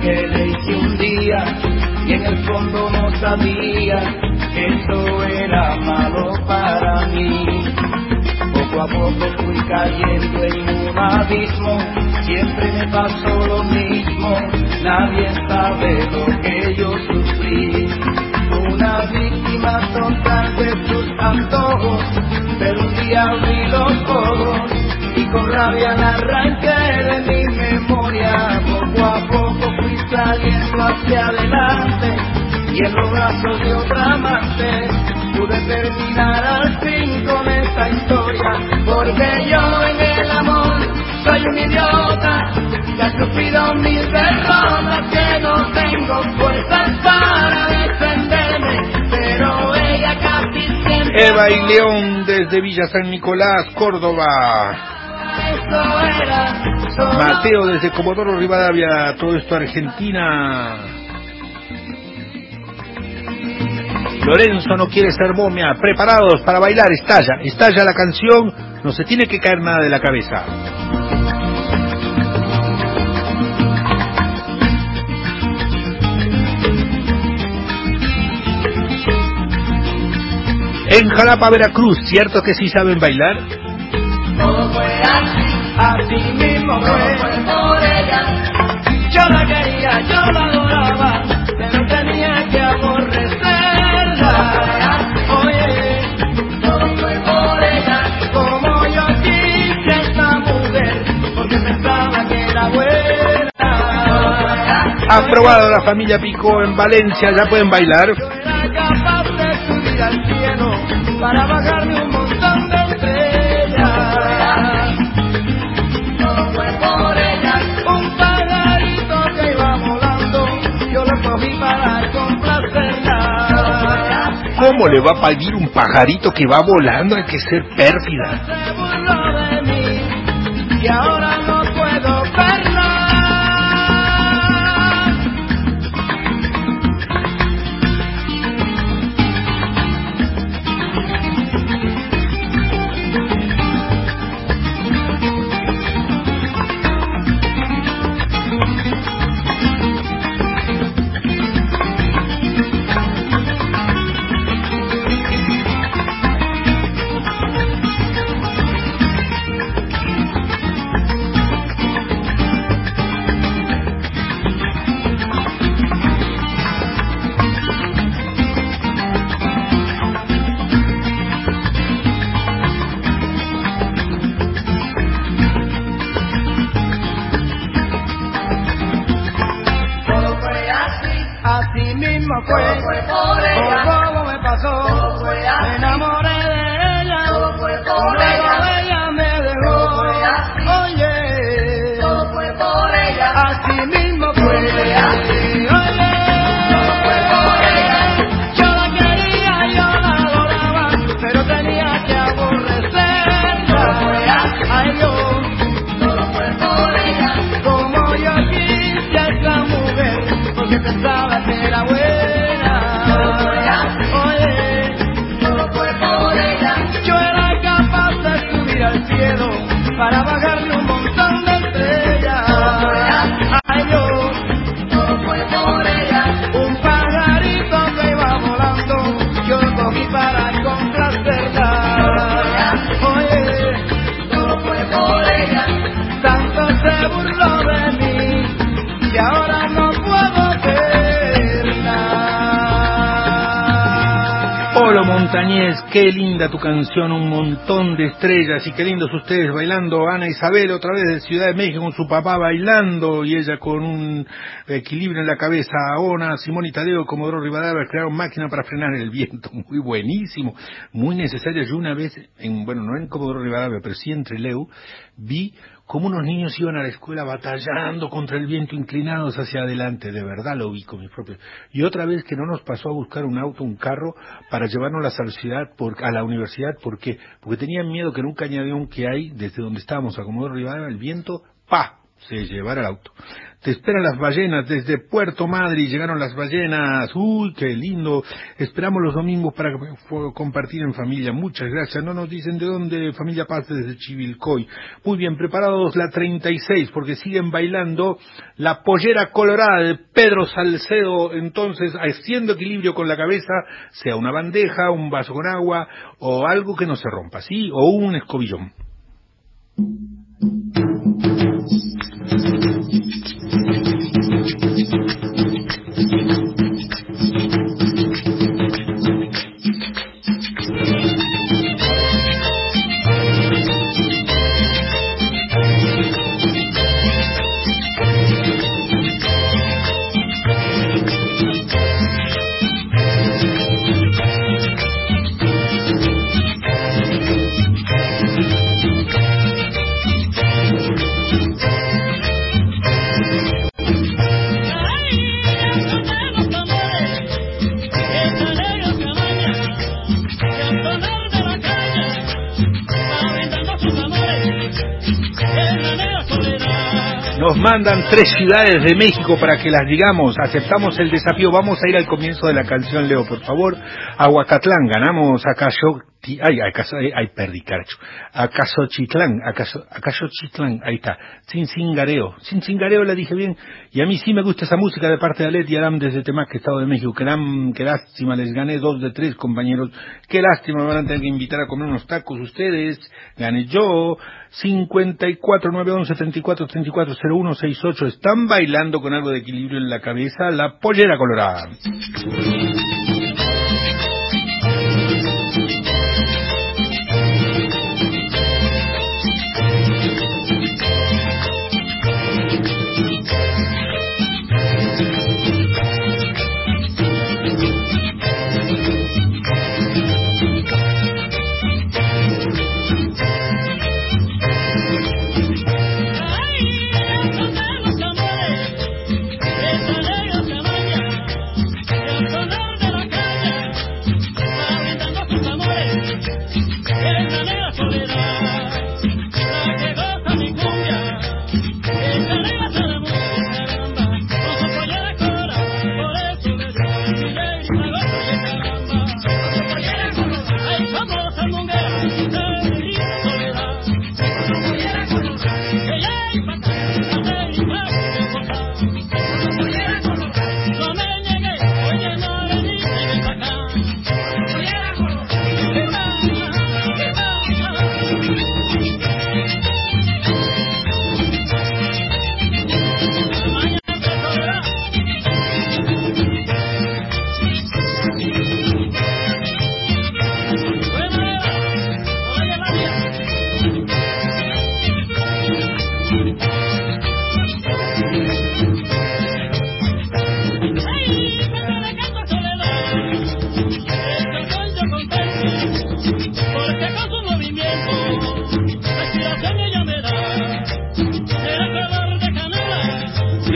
Que le hice un día y en el fondo no sabía que esto era malo para mí. Poco a poco fui cayendo en un abismo, siempre me pasó lo mismo, nadie sabe lo que yo sufrí. Una víctima total de tus antojos, pero un día abrí los ojos y con rabia la arranqué de mi memoria. Poco a poco saliendo hacia adelante y en los brazos de otra amante pude terminar al fin con esta historia. Porque yo en el amor soy un idiota que ha sufrido mil derrotas que no tengo fuerzas para defenderme, pero ella casi siempre Eva y León desde Villa San Nicolás, Córdoba. eso era Mateo desde Comodoro Rivadavia, todo esto Argentina. Lorenzo no quiere ser momia, preparados para bailar, estalla, estalla la canción, no se tiene que caer nada de la cabeza. En Jalapa, Veracruz, ¿cierto que sí saben bailar? Todo así, así mismo fue, por ella. Yo la quería, yo la adoraba, pero tenía que aborrecerla. Oye, todo fue por ella, como yo quise a esta mujer, porque pensaba que era buena. Aprobado la familia Pico en Valencia, ya pueden bailar. Yo era capaz de subir al cielo para bajarme un montón ¿Cómo le va a pedir un pajarito que va volando? Hay que ser pérfida. Tu canción, un montón de estrellas y qué lindos ustedes bailando. Ana Isabel otra vez de Ciudad de México con su papá bailando y ella con un equilibrio en la cabeza. Ona, Simón y Tadeo, Comodoro Rivadavia crearon máquina para frenar el viento. Muy buenísimo, muy necesario. Yo una vez, en, bueno, no en Comodoro Rivadavia, pero sí en Trileu, vi cómo unos niños iban a la escuela batallando contra el viento, inclinados hacia adelante. De verdad lo vi con mis propios. Y otra vez que no nos pasó a buscar un auto, un carro, para llevarnos a la universidad, por, a la universidad, ¿por qué? Porque tenían miedo que en un cañadeón que hay, desde donde estábamos a Comodoro Rivadavia, el viento, ¡pa! se llevara el auto. Te esperan las ballenas desde Puerto Madrid, llegaron las ballenas, uy, qué lindo. Esperamos los domingos para compartir en familia. Muchas gracias. No nos dicen de dónde, familia Paz desde Chivilcoy. Muy bien, preparados la 36, porque siguen bailando la pollera colorada de Pedro Salcedo, entonces haciendo equilibrio con la cabeza, sea una bandeja, un vaso con agua, o algo que no se rompa, ¿sí? O un escobillón. Tres ciudades de México para que las digamos. Aceptamos el desafío. Vamos a ir al comienzo de la canción, Leo, por favor. Aguacatlán, ganamos a Cayotti. Ay, acaso, ay, ay, perdí, caracho. A Casochitlán, a Caso- a Cayochitlán, ahí está. Cincingareo. Cincingareo la dije bien. Y a mí sí me gusta esa música de parte de Alet y Aram desde Temac, Estado de México. Qué, qué lástima, les gané dos de tres, compañeros. Qué lástima, me van a tener que invitar a comer unos tacos ustedes. Gané yo. 54 911 34 34 01 68 están bailando con algo de equilibrio en la cabeza la pollera colorada.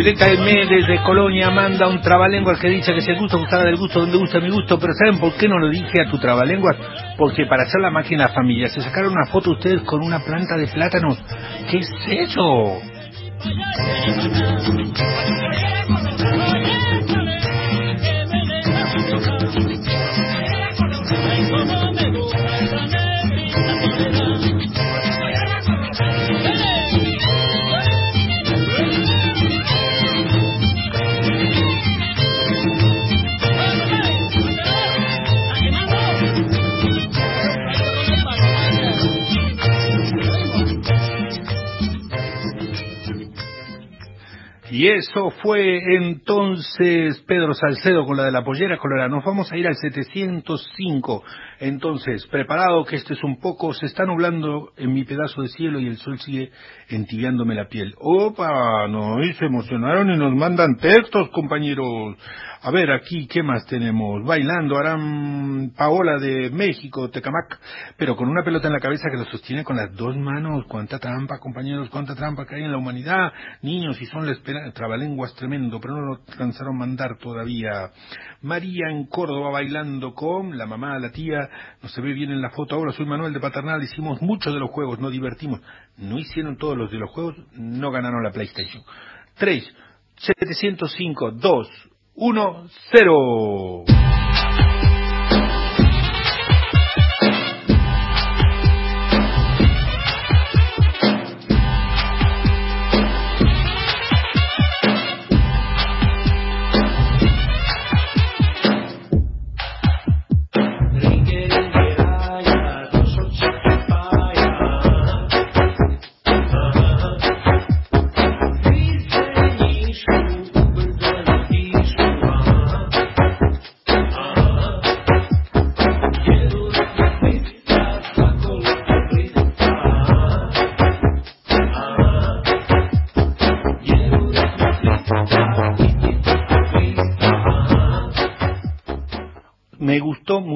Me desde Colonia manda un trabalenguas que dice que si el gusto gustara del gusto, donde gusta mi gusto, pero ¿saben por qué no lo dije a tu trabalenguas? Porque para hacer la máquina familia se sacaron una foto ustedes con una planta de plátanos. ¿Qué es eso? Eso fue entonces Pedro Salcedo con la de la pollera colorada. Nos vamos a ir al 705. Entonces, preparado que este es un poco, se está nublando en mi pedazo de cielo y el sol sigue entibiándome la piel. Opa, no, se emocionaron y nos mandan textos, compañeros. A ver, aquí, ¿qué más tenemos? Bailando, harán Paola de México, Tecamac, pero con una pelota en la cabeza que lo sostiene con las dos manos. Cuánta trampa, compañeros, cuánta trampa que hay en la humanidad. Niños, y son la esperanza, trabalenguas tremendo, pero no lo alcanzaron mandar todavía. María en Córdoba bailando con la mamá, la tía, no se ve bien en la foto ahora, soy Manuel de Paternal, hicimos muchos de los juegos, nos divertimos. No hicieron todos los de los juegos, no ganaron la PlayStation. 3, 705, 2, 1, 0.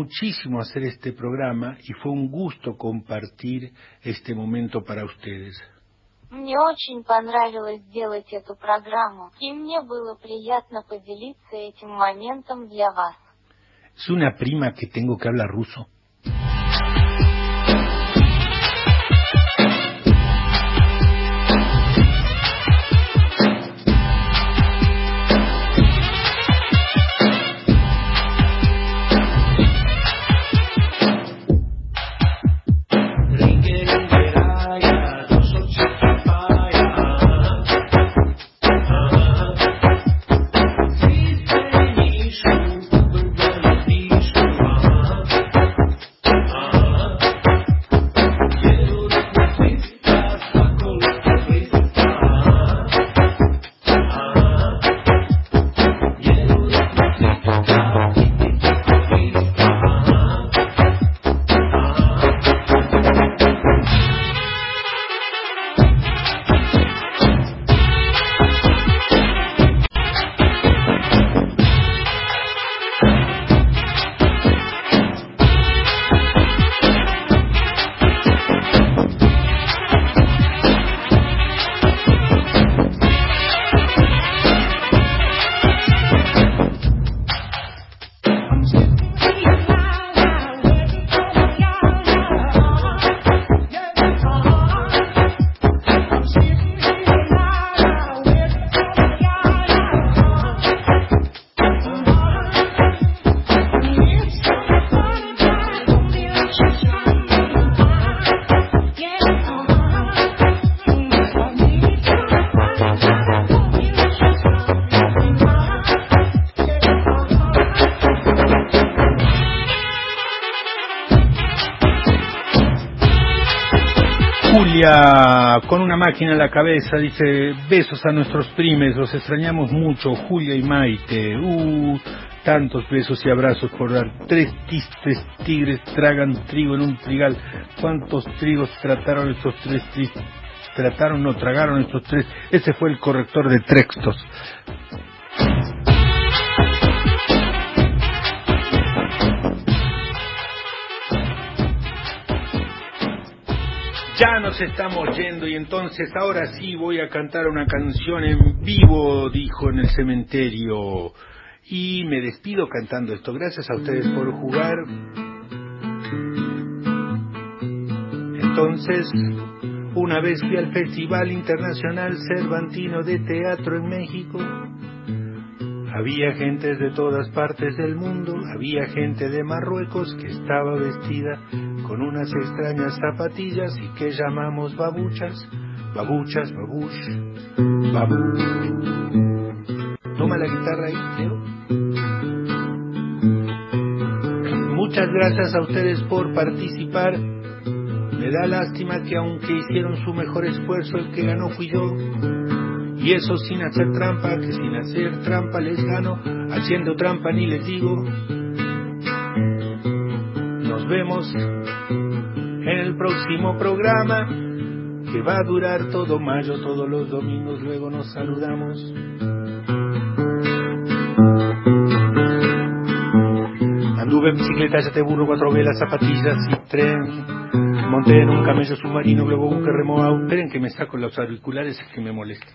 muchísimo hacer este programa y fue un gusto compartir este momento para ustedes. Мне очень понравилось делать эту программу, и мне было приятно поделиться этим моментом для вас. Es una prima que tengo que habla ruso. Con una máquina en la cabeza, dice, besos a nuestros primes, los extrañamos mucho, Julia y Maite. Uh, tantos besos y abrazos por dar. Tres tistes tigres tragan trigo en un trigal. ¿Cuántos trigos trataron estos tres tris- Trataron, no, tragaron estos tres. Ese fue el corrector de textos. Ya nos estamos yendo y entonces ahora sí voy a cantar una canción en vivo, dijo en el cementerio. Y me despido cantando esto. Gracias a ustedes por jugar. Entonces, una vez fui al Festival Internacional Cervantino de Teatro en México. Había gentes de todas partes del mundo, había gente de Marruecos que estaba vestida con unas extrañas zapatillas y que llamamos babuchas, babuchas, babuch, babuch. Toma la guitarra ahí, Leo. Muchas gracias a ustedes por participar. Me da lástima que aunque hicieron su mejor esfuerzo, el que ganó fui yo. Y eso sin hacer trampa, que sin hacer trampa les gano, haciendo trampa ni les digo. Nos vemos en el próximo programa que va a durar todo mayo, todos los domingos, luego nos saludamos. Anduve en bicicleta, ya te burro, cuatro velas, zapatillas y tren. Monté en un camello submarino, luego buque remo auto. Esperen que me saco los auriculares, es que me molesta.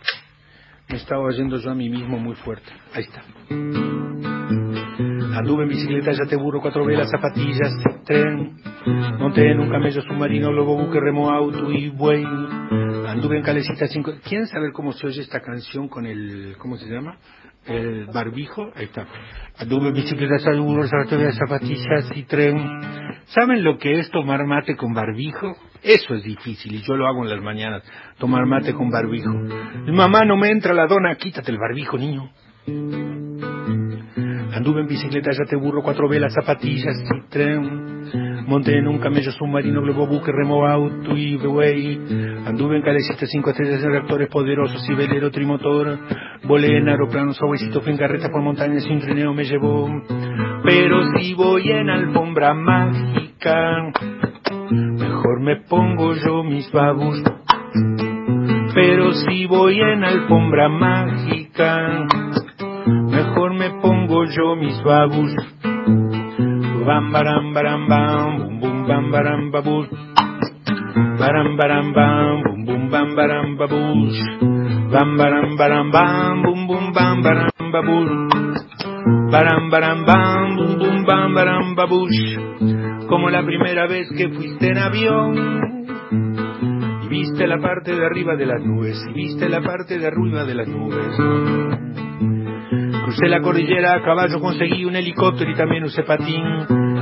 Me estaba oyendo yo a mí mismo muy fuerte. Ahí está. Anduve en bicicleta, ya te burro, cuatro velas, zapatillas, tren. Monté en un camello submarino, luego buque, remo, auto y buey. Anduve en calecita cinco... ¿Quieren saber cómo se oye esta canción con el... ¿cómo se llama? El barbijo. Ahí está. Anduve en bicicleta, ya te burro, zapatillas y tren. ¿Saben lo que es tomar mate con barbijo? Eso es difícil y yo lo hago en las mañanas, tomar mate con barbijo. Mamá, no me entra la dona, quítate el barbijo, niño. Anduve en bicicleta, ya te burro, cuatro velas, zapatillas y tren. Monté en un camello submarino, globo buque, remo, auto y buey. Anduve en calecita, cinco estrellas en reactores poderosos y velero trimotor. Volé en aeroplanos, suavecito, fui en por montañas y un trineo me llevó. Pero si voy en alfombra mágica, mejor me pongo yo mis babus. Pero si voy en alfombra mágica, mejor me pongo yo mis babus. Bam baram baram bam, bum bum bam baram babus. Baram baram bam, bum bum bam baram babus. Bam baram baram bam, bum bum bam baram babus. Baram baram bam, bum bum bam baram babush. Como la primera vez que fuiste en avión viste la parte de arriba de las nubes y viste la parte de arriba de las nubes. Crucé la cordillera a caballo, conseguí un helicóptero y también usé patín.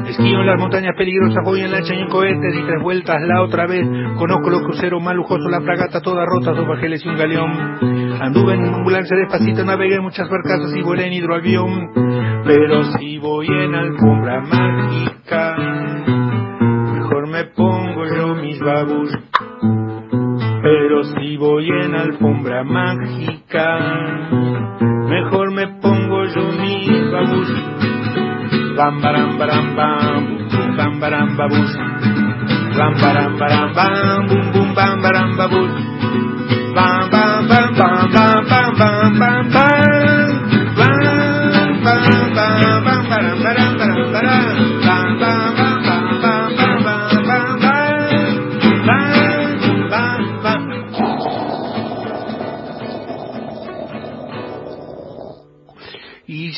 Esquío en las montañas peligrosas, voy en lancha y en cohetes y tres vueltas la otra vez. Conozco los cruceros más lujosos, la fragata toda rota, dos bajeles y un galeón. Anduve en ambulancia despacito, navegué en muchas barcazas y volé en hidroavión. Pero si voy en alfombra mágica, mejor me pongo yo mis babus. Pero si voy en alfombra mágica, mejor me pongo. Ram baram baram bam, bum bam baram babus. Ram baram baram bam, bum bam baram babus. Bam bam bam bam bam bam bam bam.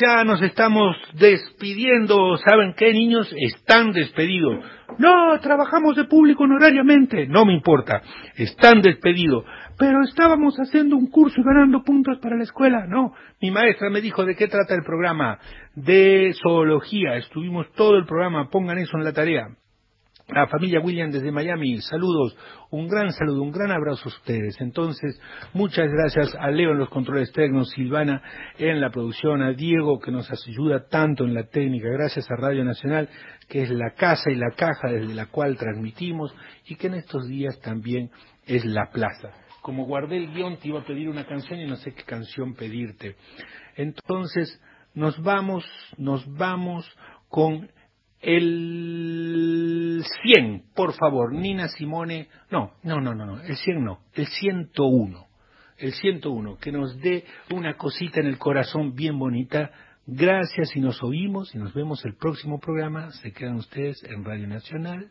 Ya nos estamos despidiendo. ¿Saben qué, niños? Están despedidos. No, trabajamos de público honorariamente. No me importa. Están despedidos. Pero estábamos haciendo un curso y ganando puntos para la escuela. No, mi maestra me dijo de qué trata el programa. De zoología. Estuvimos todo el programa. Pongan eso en la tarea. La familia William desde Miami, saludos, un gran saludo, un gran abrazo a ustedes. Entonces, muchas gracias a Leo en los controles técnicos, Silvana en la producción, a Diego que nos ayuda tanto en la técnica, gracias a Radio Nacional, que es la casa y la caja desde la cual transmitimos y que en estos días también es la plaza. Como guardé el guion, te iba a pedir una canción y no sé qué canción pedirte. Entonces, nos vamos, nos vamos con el 100, por favor, Nina Simone, no, no, no, no, el 100 no, el 101, el 101, que nos dé una cosita en el corazón bien bonita. Gracias y nos oímos y nos vemos el próximo programa. Se quedan ustedes en Radio Nacional.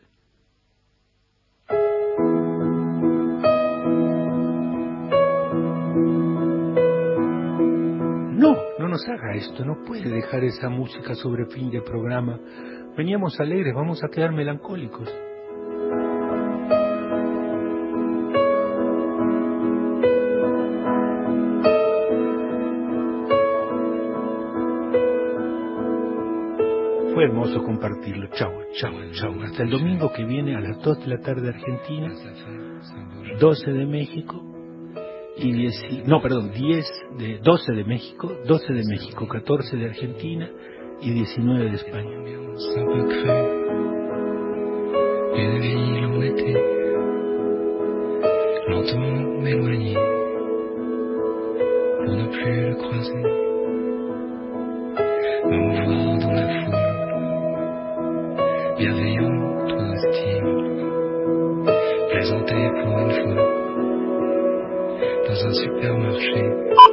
No, no nos haga esto, no puede dejar esa música sobre fin de programa. Veníamos alegres, vamos a quedar melancólicos. Fue hermoso compartirlo. Chao, chao, chao. Hasta el domingo que viene a las 2 de la tarde Argentina, 12 de México y 10, no, perdón, 10 de 12 de México, 12 de México, 14 de Argentina y 19 d'Espagne. Un peu crue, une vie l'embêtait, lentement m'éloigner pour ne plus le croiser, me mouvoir dans la foule, bienveillant, hostile, plaisanter pour une fois dans un supermarché.